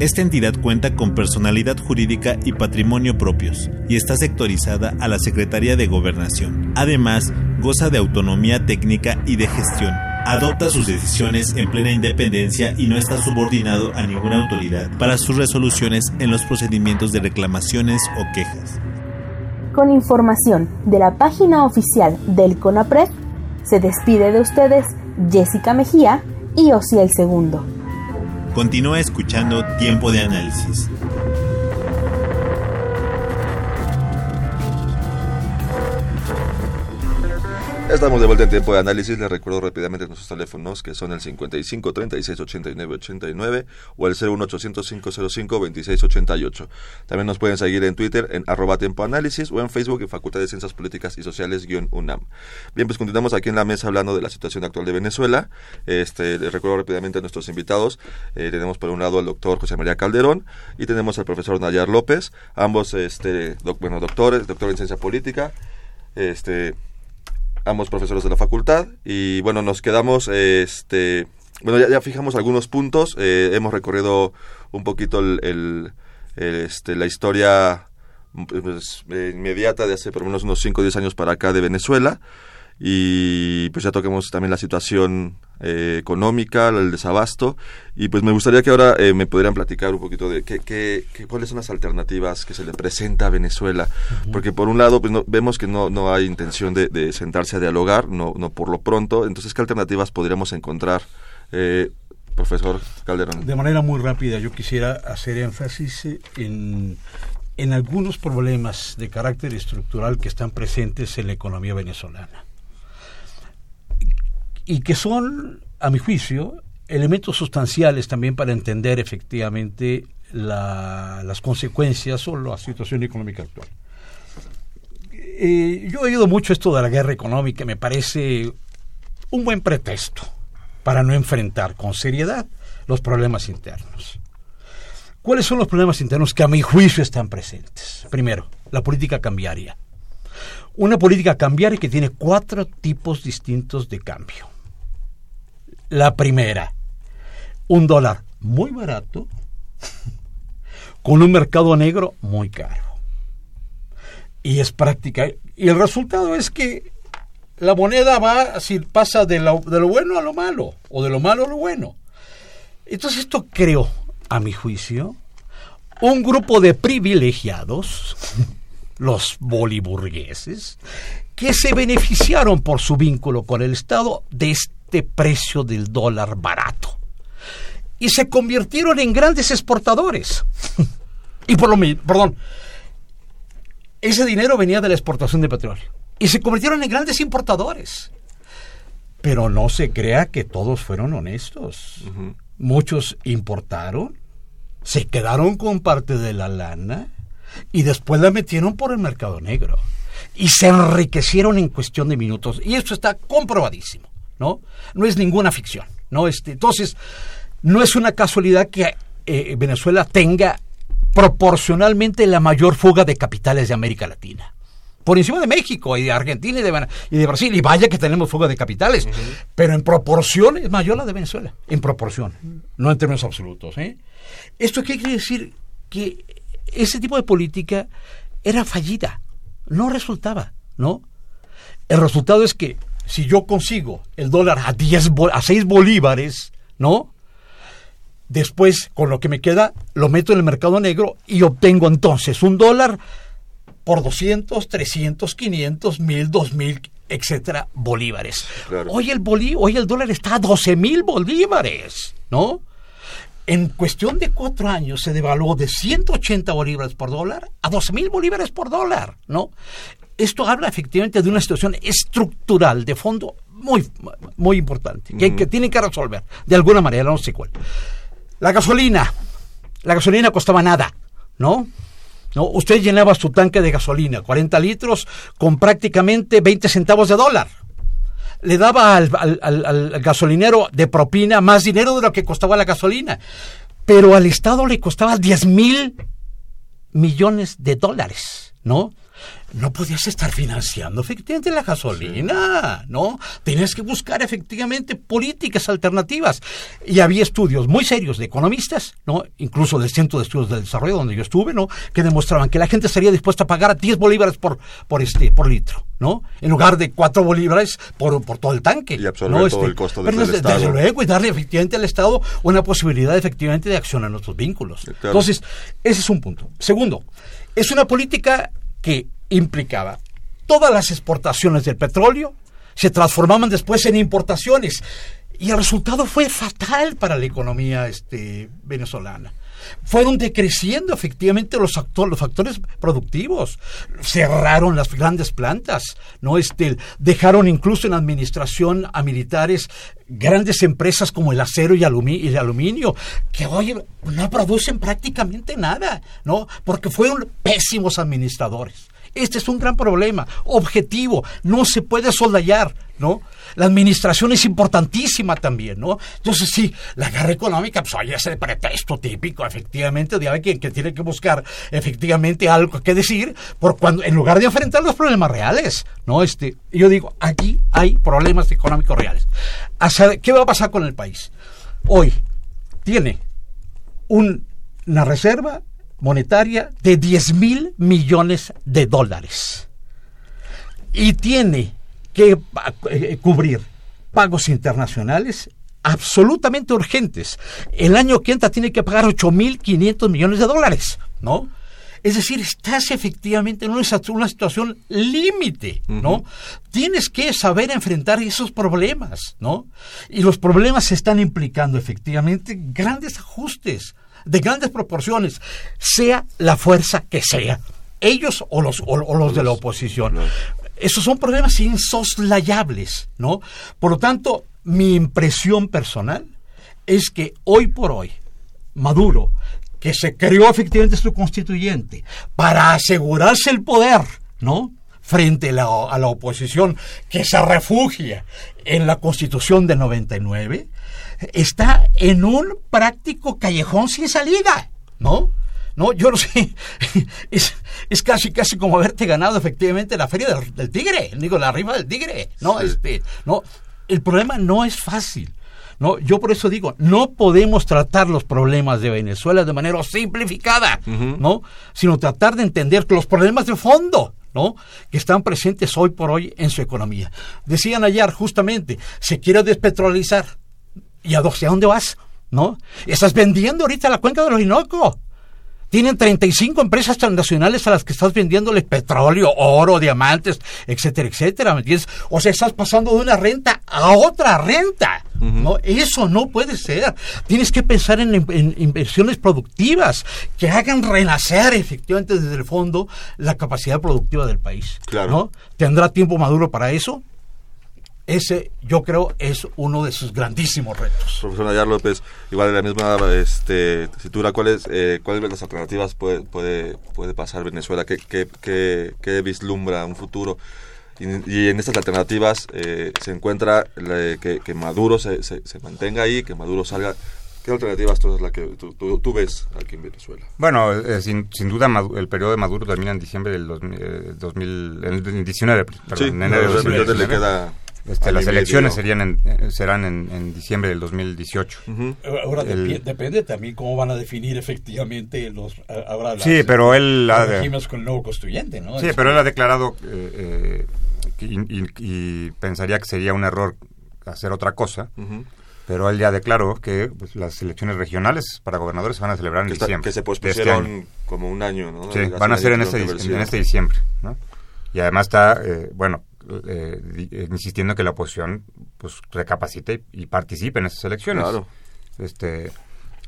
Esta entidad cuenta con personalidad jurídica y patrimonio propios y está sectorizada a la Secretaría de Gobernación. Además, goza de autonomía técnica y de gestión adopta sus decisiones en plena independencia y no está subordinado a ninguna autoridad para sus resoluciones en los procedimientos de reclamaciones o quejas. Con información de la página oficial del CONAPRED, se despide de ustedes Jessica Mejía y Osiel Segundo. Continúa escuchando Tiempo de Análisis. Estamos de vuelta en tiempo de análisis. Les recuerdo rápidamente nuestros teléfonos que son el 55 36 89 89 o el 01800 505 26 88. También nos pueden seguir en Twitter en arroba tiempo o en Facebook en Facultad de Ciencias Políticas y Sociales UNAM. Bien, pues continuamos aquí en la mesa hablando de la situación actual de Venezuela. Este, les recuerdo rápidamente a nuestros invitados. Eh, tenemos por un lado al doctor José María Calderón y tenemos al profesor Nayar López, ambos este, bueno, doctores, doctor en ciencia política. Este, ambos profesores de la facultad y bueno, nos quedamos, este, bueno, ya, fijamos algunos puntos, eh, hemos recorrido un poquito el, este, la historia pues, inmediata de hace por lo menos unos 5 o 10 años para acá de Venezuela y pues ya toquemos también la situación eh, económica, el desabasto. Y pues me gustaría que ahora eh, me pudieran platicar un poquito de qué, qué, cuáles son las alternativas que se le presenta a Venezuela, porque por un lado pues no, vemos que no, no hay intención de, sentarse a dialogar, no, no por lo pronto, entonces qué alternativas podríamos encontrar, eh, profesor Calderón. De manera muy rápida yo quisiera hacer énfasis en en algunos problemas de carácter estructural que están presentes en la economía venezolana y que son, a mi juicio, elementos sustanciales también para entender efectivamente las consecuencias o la situación económica actual. Eh, yo he oído mucho esto de la guerra económica, me parece un buen pretexto para no enfrentar con seriedad los problemas internos. ¿Cuáles son los problemas internos que a mi juicio están presentes? Primero, la política cambiaria. Una política cambiaria que tiene cuatro tipos distintos de cambio. La primera, un dólar muy barato con un mercado negro muy caro. Y es práctica. Y el resultado es que la moneda va, si pasa de lo, de lo bueno a lo malo, o de lo malo a lo bueno. Entonces esto creó, a mi juicio, un grupo de privilegiados los boliburgueses, que se beneficiaron por su vínculo con el Estado de este precio del dólar barato. Y se convirtieron en grandes exportadores. y por lo mismo, perdón, ese dinero venía de la exportación de petróleo. Y se convirtieron en grandes importadores. Pero no se crea que todos fueron honestos. Muchos importaron, se quedaron con parte de la lana y después la metieron por el mercado negro. Y se enriquecieron en cuestión de minutos. Y eso está comprobadísimo, ¿no? No es ninguna ficción, ¿no? Este, entonces, no es una casualidad que eh, Venezuela tenga proporcionalmente la mayor fuga de capitales de América Latina. Por encima de México y de Argentina y de, y de Brasil. Y vaya que tenemos fuga de capitales. Pero en proporción es mayor la de Venezuela. En proporción. No en términos absolutos. ¿eh? ¿Esto qué quiere decir? Que ese tipo de política era fallida. No resultaba. ¿no? El resultado es que si yo consigo el dólar a, 10, a 6 bolívares, ¿no? Después, con lo que me queda, lo meto en el mercado negro y obtengo entonces un dólar por 200, 300, 500, 1000, 2000, etcétera, bolívares. Hoy, el bolí hoy el dólar está a 12 mil bolívares, ¿no? En cuestión de cuatro años se devaluó de 180 bolívares por dólar a 12 mil bolívares por dólar, ¿no? Esto habla efectivamente de una situación estructural, de fondo, muy, muy importante, que, que tienen que resolver, de alguna manera, no sé cuál. La gasolina. La gasolina costaba nada, ¿no? ¿No? Usted llenaba su tanque de gasolina, 40 litros, con prácticamente 20 centavos de dólar. Le daba al, al, gasolinero de propina más dinero de lo que costaba la gasolina. Pero al Estado le costaba 10 mil millones de dólares, ¿no? No podías estar financiando efectivamente la gasolina, ¿no? Tenías que buscar efectivamente políticas alternativas. Y había estudios muy serios de economistas, ¿no? Incluso del Centro de Estudios del Desarrollo donde yo estuve, ¿no? Que demostraban que la gente estaría dispuesta a pagar 10 bolívares por, por, este, por litro, ¿no? En lugar de 4 bolívares por, por todo el tanque. Y absorber todo este, el costo del desde, Estado. Desde luego, y darle efectivamente al Estado una posibilidad efectivamente de accionar nuestros vínculos. Claro. Entonces, ese es un punto. Segundo, es una política que implicaba todas las exportaciones del petróleo se transformaban después en importaciones y el resultado fue fatal para la economía este, venezolana. Fueron decreciendo efectivamente los, actor, los factores productivos. Cerraron las grandes plantas, ¿no? Este, dejaron incluso en administración a militares grandes empresas como el acero y el aluminio, que hoy no producen prácticamente nada, ¿no? Porque fueron pésimos administradores. Este es un gran problema, objetivo, no se puede soldallar, ¿no? La administración es importantísima también, ¿no? Entonces, sí, la guerra económica, pues oye, es el pretexto típico, efectivamente, de alguien que tiene que buscar efectivamente algo que decir, por cuando, en lugar de enfrentar los problemas reales, ¿no? Este, yo digo, aquí hay problemas económicos reales. ¿Qué va a pasar con el país? Hoy tiene un, una reserva monetaria de 10 mil millones de dólares. Y tiene que eh, cubrir pagos internacionales absolutamente urgentes. El año que entra tiene que pagar 8.500 millones de dólares, ¿no? Es decir, estás efectivamente en una, una situación límite, ¿no? Tienes que saber enfrentar esos problemas, ¿no? Y los problemas están implicando efectivamente grandes ajustes de grandes proporciones, sea la fuerza que sea, ellos o los, o, los de la oposición. Esos son problemas insoslayables, ¿no? Por lo tanto, mi impresión personal es que hoy por hoy, Maduro, que se creó efectivamente su constituyente para asegurarse el poder, ¿no? frente a la, a la, oposición que se refugia en la constitución de 99, está en un práctico callejón sin salida, ¿no? No, yo no sé, es, es casi casi como haberte ganado efectivamente la feria del, tigre, digo, la rifa del tigre, ¿no? Este, no, el problema no es fácil. No, yo por eso digo, no podemos tratar los problemas de Venezuela de manera simplificada, ¿no? Sino tratar de entender los problemas de fondo, ¿no? que están presentes hoy por hoy en su economía. Decían ayer justamente, se quiere despetrolizar. ¿Y a dónde vas? ¿No? Estás vendiendo ahorita la cuenca del Orinoco. Tienen 35 empresas transnacionales a las que estás vendiéndole petróleo, oro, diamantes, etcétera, etcétera, ¿me entiendes? O sea, estás pasando de una renta a otra renta. ¿no? Eso no puede ser. Tienes que pensar en, en, inversiones productivas que hagan renacer efectivamente desde el fondo la capacidad productiva del país. Claro. ¿no? ¿Tendrá tiempo maduro para eso? Ese yo creo es uno de sus grandísimos retos. Profesor Nayar López, igual en la misma este, tesitura, ¿cuáles eh, cuáles de las alternativas puede, puede, puede pasar Venezuela? ¿Qué, qué, qué, qué vislumbra un futuro? Y, y en estas alternativas eh, se encuentra la- que, que Maduro se, se, se mantenga ahí, que Maduro salga. ¿Qué alternativas tú, es la que tú, tú- tú ves aquí en Venezuela? Bueno, eh, sin, sin duda el periodo de Maduro termina en diciembre del 2000, eh, 2000 en el 19, perdón, Sí, en enero del no, realmente 2019. le queda Este, las elecciones serían en, eh, serán en, en diciembre del 2018. Ahora El- depi- depende también cómo van a definir efectivamente los ahora las- Sí, pero él los ha de- regímenes con el nuevo constituyente, ¿no? Sí, Es- pero él ha declarado eh, eh, y, y- y pensaría que sería un error hacer otra cosa. Pero él ya declaró que pues, las elecciones regionales para gobernadores se van a celebrar en Que, está- diciembre. que se este pospusieron como un año, ¿no? Sí, van a ser en este, en este diciembre. ¿no? Y además está, eh, bueno, eh, insistiendo que la oposición pues recapacite y, y participe en esas elecciones. Claro. Este,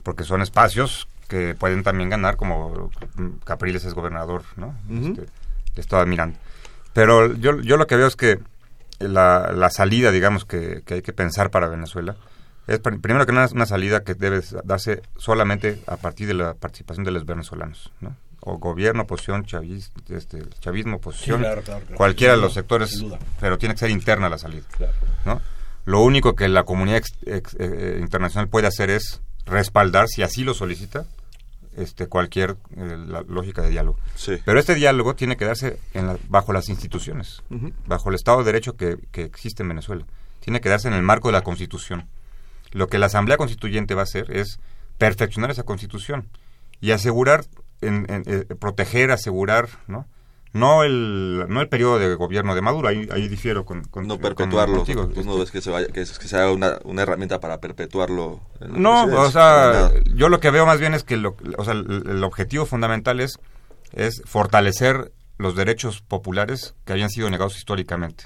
porque son espacios que pueden también ganar, como Capriles es gobernador, ¿no? Ujú. Este, estaba mirando. Pero yo, yo lo que veo es que la, la salida, digamos, que, que hay que pensar para Venezuela es pr- primero que nada es una salida que debe darse solamente a partir de la participación de los venezolanos, ¿no? O gobierno, oposición, chavis, este, chavismo, oposición, Sí, claro, claro, claro. cualquiera de los sectores, pero tiene que ser interna la salida, Claro. ¿no? Lo único que la comunidad ex- ex- eh, internacional puede hacer es respaldar, si así lo solicita, este cualquier eh, la lógica de diálogo. Sí. Pero este diálogo tiene que darse en la- bajo las instituciones, bajo el Estado de Derecho que, que existe en Venezuela. Tiene que darse en el marco de la Constitución. Lo que la Asamblea Constituyente va a hacer es perfeccionar esa Constitución y asegurar, en, en- eh, proteger, asegurar, ¿no? No el, no el periodo de gobierno de Maduro, ahí, ahí difiero con, con No con- perpetuarlo. Tú no ves que se vaya, que, que sea una, una herramienta para perpetuarlo. en No, o sea, yo lo que veo más bien es que lo, o sea, el, el objetivo fundamental es, es fortalecer los derechos populares que habían sido negados históricamente.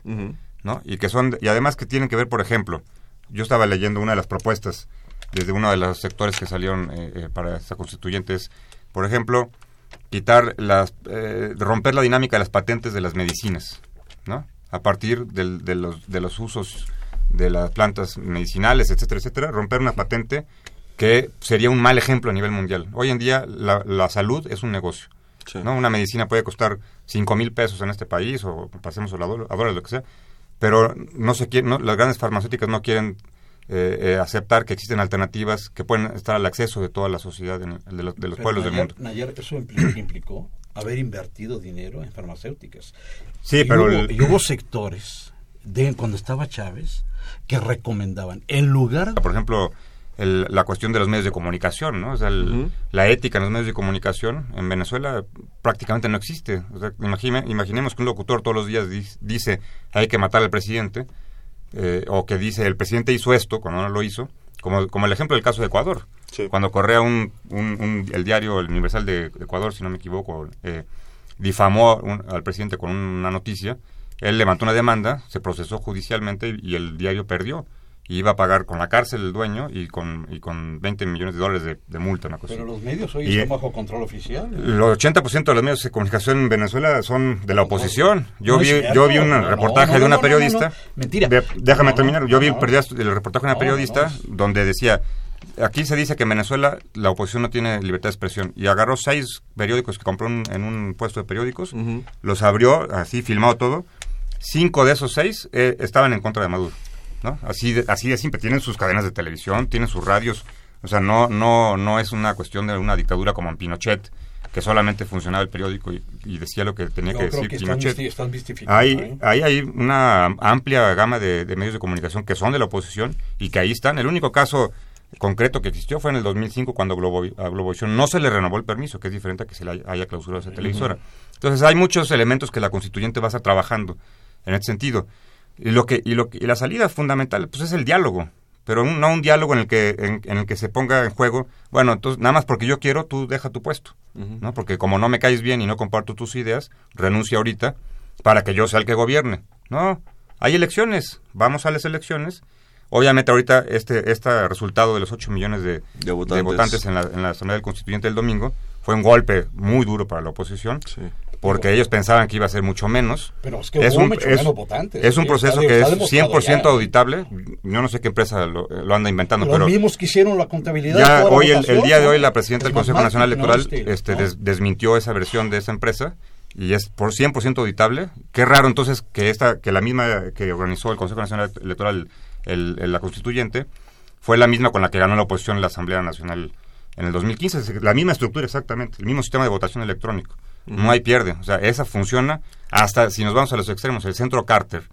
¿no? Y que son y además que tienen que ver, por ejemplo, yo estaba leyendo una de las propuestas desde uno de los sectores que salieron eh, eh, para esta constituyente es, por ejemplo, quitar las eh, romper la dinámica de las patentes de las medicinas, ¿no? A partir del- de los de los usos de las plantas medicinales, etcétera, etcétera, romper una patente que sería un mal ejemplo a nivel mundial. Hoy en día la, la salud es un negocio. Sí. ¿no? Una medicina puede costar cinco mil pesos en este país o pasemos a dólares, lo que sea, pero no se quiere, no, las grandes farmacéuticas no quieren eh, eh, aceptar que existen alternativas que pueden estar al acceso de toda la sociedad, en- de los, de los Pero pueblos del mundo. Nayar, eso implicó, implicó haber invertido dinero en farmacéuticas. Sí, Y pero hubo, el- y hubo sectores de cuando estaba Chávez que recomendaban en lugar Por ejemplo, el- la cuestión de los medios de comunicación, ¿no? O sea, el- la ética en los medios de comunicación en Venezuela prácticamente no existe. O sea, imagine- imaginemos que un locutor todos los días di- dice hay que matar al presidente, eh, o que dice el presidente hizo esto cuando no lo hizo, como, como el ejemplo del caso de Ecuador. Sí. Cuando Correa, un, un- un- el diario El Universal de Ecuador, si no me equivoco, eh, difamó un- al presidente con una noticia, él levantó una demanda, se procesó judicialmente y, y el diario perdió. Y iba a pagar con la cárcel el dueño y con, y con 20 millones de dólares de, de multa, una cosa Pero los medios hoy Y, están bajo control oficial. El 80% de los medios de comunicación en Venezuela son de la oposición. Yo No vi, cierto. yo vi un No, reportaje no, de una no, no, periodista. no. Mentira. De- déjame No, terminar. no, Yo vi no. el, el reportaje de una No, periodista donde decía, aquí se dice que en Venezuela la oposición no tiene libertad de expresión. Y agarró seis periódicos que compró en- en un puesto de periódicos, los abrió, así filmado todo. Cinco de esos seis eh, estaban en contra de Maduro. ¿No? Así de, así de simple. Tienen sus cadenas de televisión, tienen sus radios. O sea, no, no, no es una cuestión de una dictadura como en Pinochet, que solamente funcionaba el periódico y, y decía lo que tenía que decir que están, Pinochet. están mistificando. Ahí, ¿eh? ahí hay una amplia gama de, de medios de comunicación que son de la oposición y que ahí están. El único caso concreto que existió fue en el 2005 cuando Globo, a Globovisión no se le renovó el permiso, que es diferente a que se le haya, haya clausurado esa televisora. Entonces hay muchos elementos que la constituyente va a estar trabajando en este sentido. Y lo que y lo y la salida fundamental pues es el diálogo, pero no un diálogo en el que en, el que se ponga en juego, bueno, entonces nada más porque yo quiero, tú deja tu puesto, ¿no? Porque como no me caes bien y no comparto tus ideas, renuncia ahorita para que yo sea el que gobierne. No, hay elecciones, vamos a las elecciones. Obviamente ahorita este este resultado de los 8 millones de, votantes, en, la, en la Asamblea del Constituyente el domingo fue un golpe muy duro para la oposición. Porque ellos pensaban que iba a ser mucho menos. Pero es que es un, menos votantes. Es un proceso que es 100% auditable. Yo no sé qué empresa lo, anda inventando. Pero, pero mismos que hicieron la contabilidad. Ya hoy, el, día de hoy, la presidenta del Consejo Nacional Electoral este, desmintió esa versión de esa empresa y es por 100% auditable. Qué raro entonces que esta que la misma que organizó el Consejo Nacional Electoral, el, la constituyente, fue la misma con la que ganó la oposición en la Asamblea Nacional en el 2015. La misma estructura exactamente, el mismo sistema de votación electrónico. No hay pierde. O sea, esa funciona hasta, si nos vamos a los extremos, el centro Carter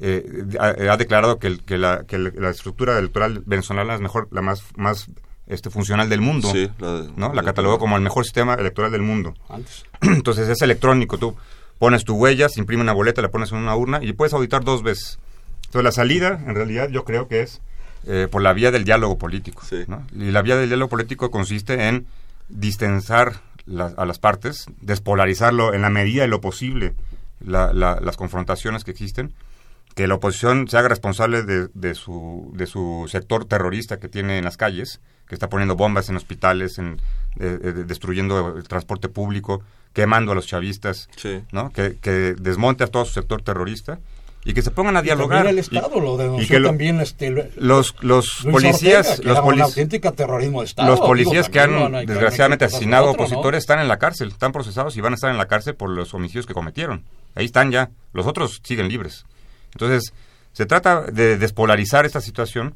eh, ha, declarado que, que, la, que, la, estructura electoral venezolana es mejor, la más, más este, funcional del mundo. la, ¿no? la catalogó como el mejor sistema electoral del mundo. Entonces es electrónico. Tú pones tu huella, se imprime una boleta, la pones en una urna y puedes auditar dos veces. Entonces la salida, en realidad, yo creo que es eh, por la vía del diálogo político. Y la vía del diálogo político consiste en distensar a las partes, despolarizarlo en la medida de lo posible las confrontaciones que existen, que la oposición se haga responsable de, su, de su sector terrorista que tiene en las calles, que está poniendo bombas en hospitales, en, eh, eh, destruyendo el transporte público, quemando a los chavistas, ¿no? que, que desmonte a todo su sector terrorista y que se pongan a dialogar. el Estado lo denunció también este, los los policías, los terrorismo de Estado. Los policías que han desgraciadamente asesinado opositores están en la cárcel, están procesados y van a estar en la cárcel por los homicidios que cometieron. Ahí están ya, los otros siguen libres. Entonces, se trata de despolarizar esta situación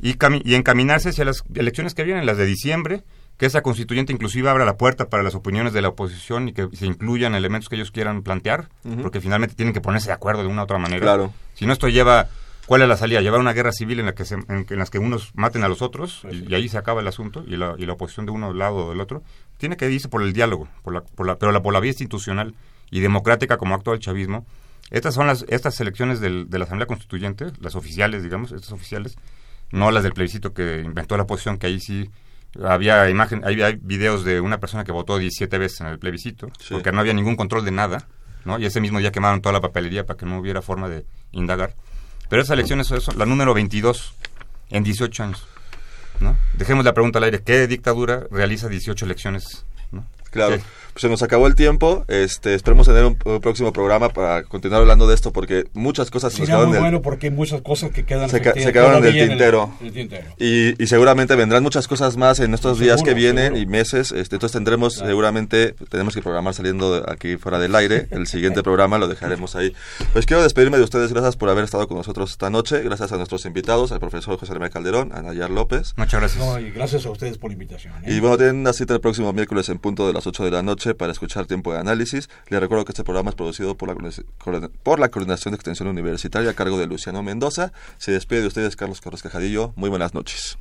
y, y encaminarse hacia las elecciones que vienen, las de diciembre, que esa constituyente inclusive abra la puerta para las opiniones de la oposición y que se incluyan elementos que ellos quieran plantear, porque finalmente tienen que ponerse de acuerdo de una u otra manera. Claro. Si no, esto lleva... ¿Cuál es la salida? Llevar una guerra civil en la que, se, en, las que unos maten a los otros y, ahí se acaba el asunto y la, y la oposición de uno lado o del otro. Tiene que irse por el diálogo, por la, por la, pero la, por la vía institucional y democrática como acto del chavismo. Estas son las estas elecciones del, de la Asamblea Constituyente, las oficiales, digamos, estas oficiales, no las del plebiscito que inventó la oposición, que ahí sí había imagen, había videos de una persona que votó 17 veces en el plebiscito, porque no había ningún control de nada, ¿no? Y ese mismo día quemaron toda la papelería para que no hubiera forma de indagar. Pero esa elección es eso, la número 22 en 18 años, ¿no? Dejemos la pregunta al aire, ¿qué dictadura realiza 18 elecciones, ¿no? Claro pues se nos acabó el tiempo. Este, esperemos tener un, próximo programa para continuar hablando de esto porque muchas cosas se nos muy bueno porque hay muchas cosas que quedan se, se quedaron del tintero. Y, y, seguramente vendrán muchas cosas más en estos días que vienen y meses. Este, entonces tendremos seguramente tenemos que programar saliendo aquí fuera del aire. El siguiente programa lo dejaremos ahí. Pues quiero despedirme de ustedes. Gracias por haber estado con nosotros esta noche. Gracias a nuestros invitados, al profesor José María Calderón, a Nayar López. Muchas gracias. y gracias a ustedes por la invitación. ¿eh? Y bueno, tienen una cita el próximo miércoles en punto de las 8 de la noche para escuchar tiempo de análisis. Les recuerdo que este programa es producido por la, por la Coordinación de Extensión Universitaria a cargo de Luciano Mendoza. Se despide de ustedes Carlos Carlos Cajadillo. Muy buenas noches.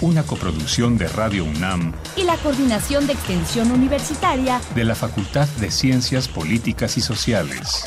Una coproducción de Radio UNAM y la Coordinación de Extensión Universitaria de la Facultad de Ciencias Políticas y Sociales.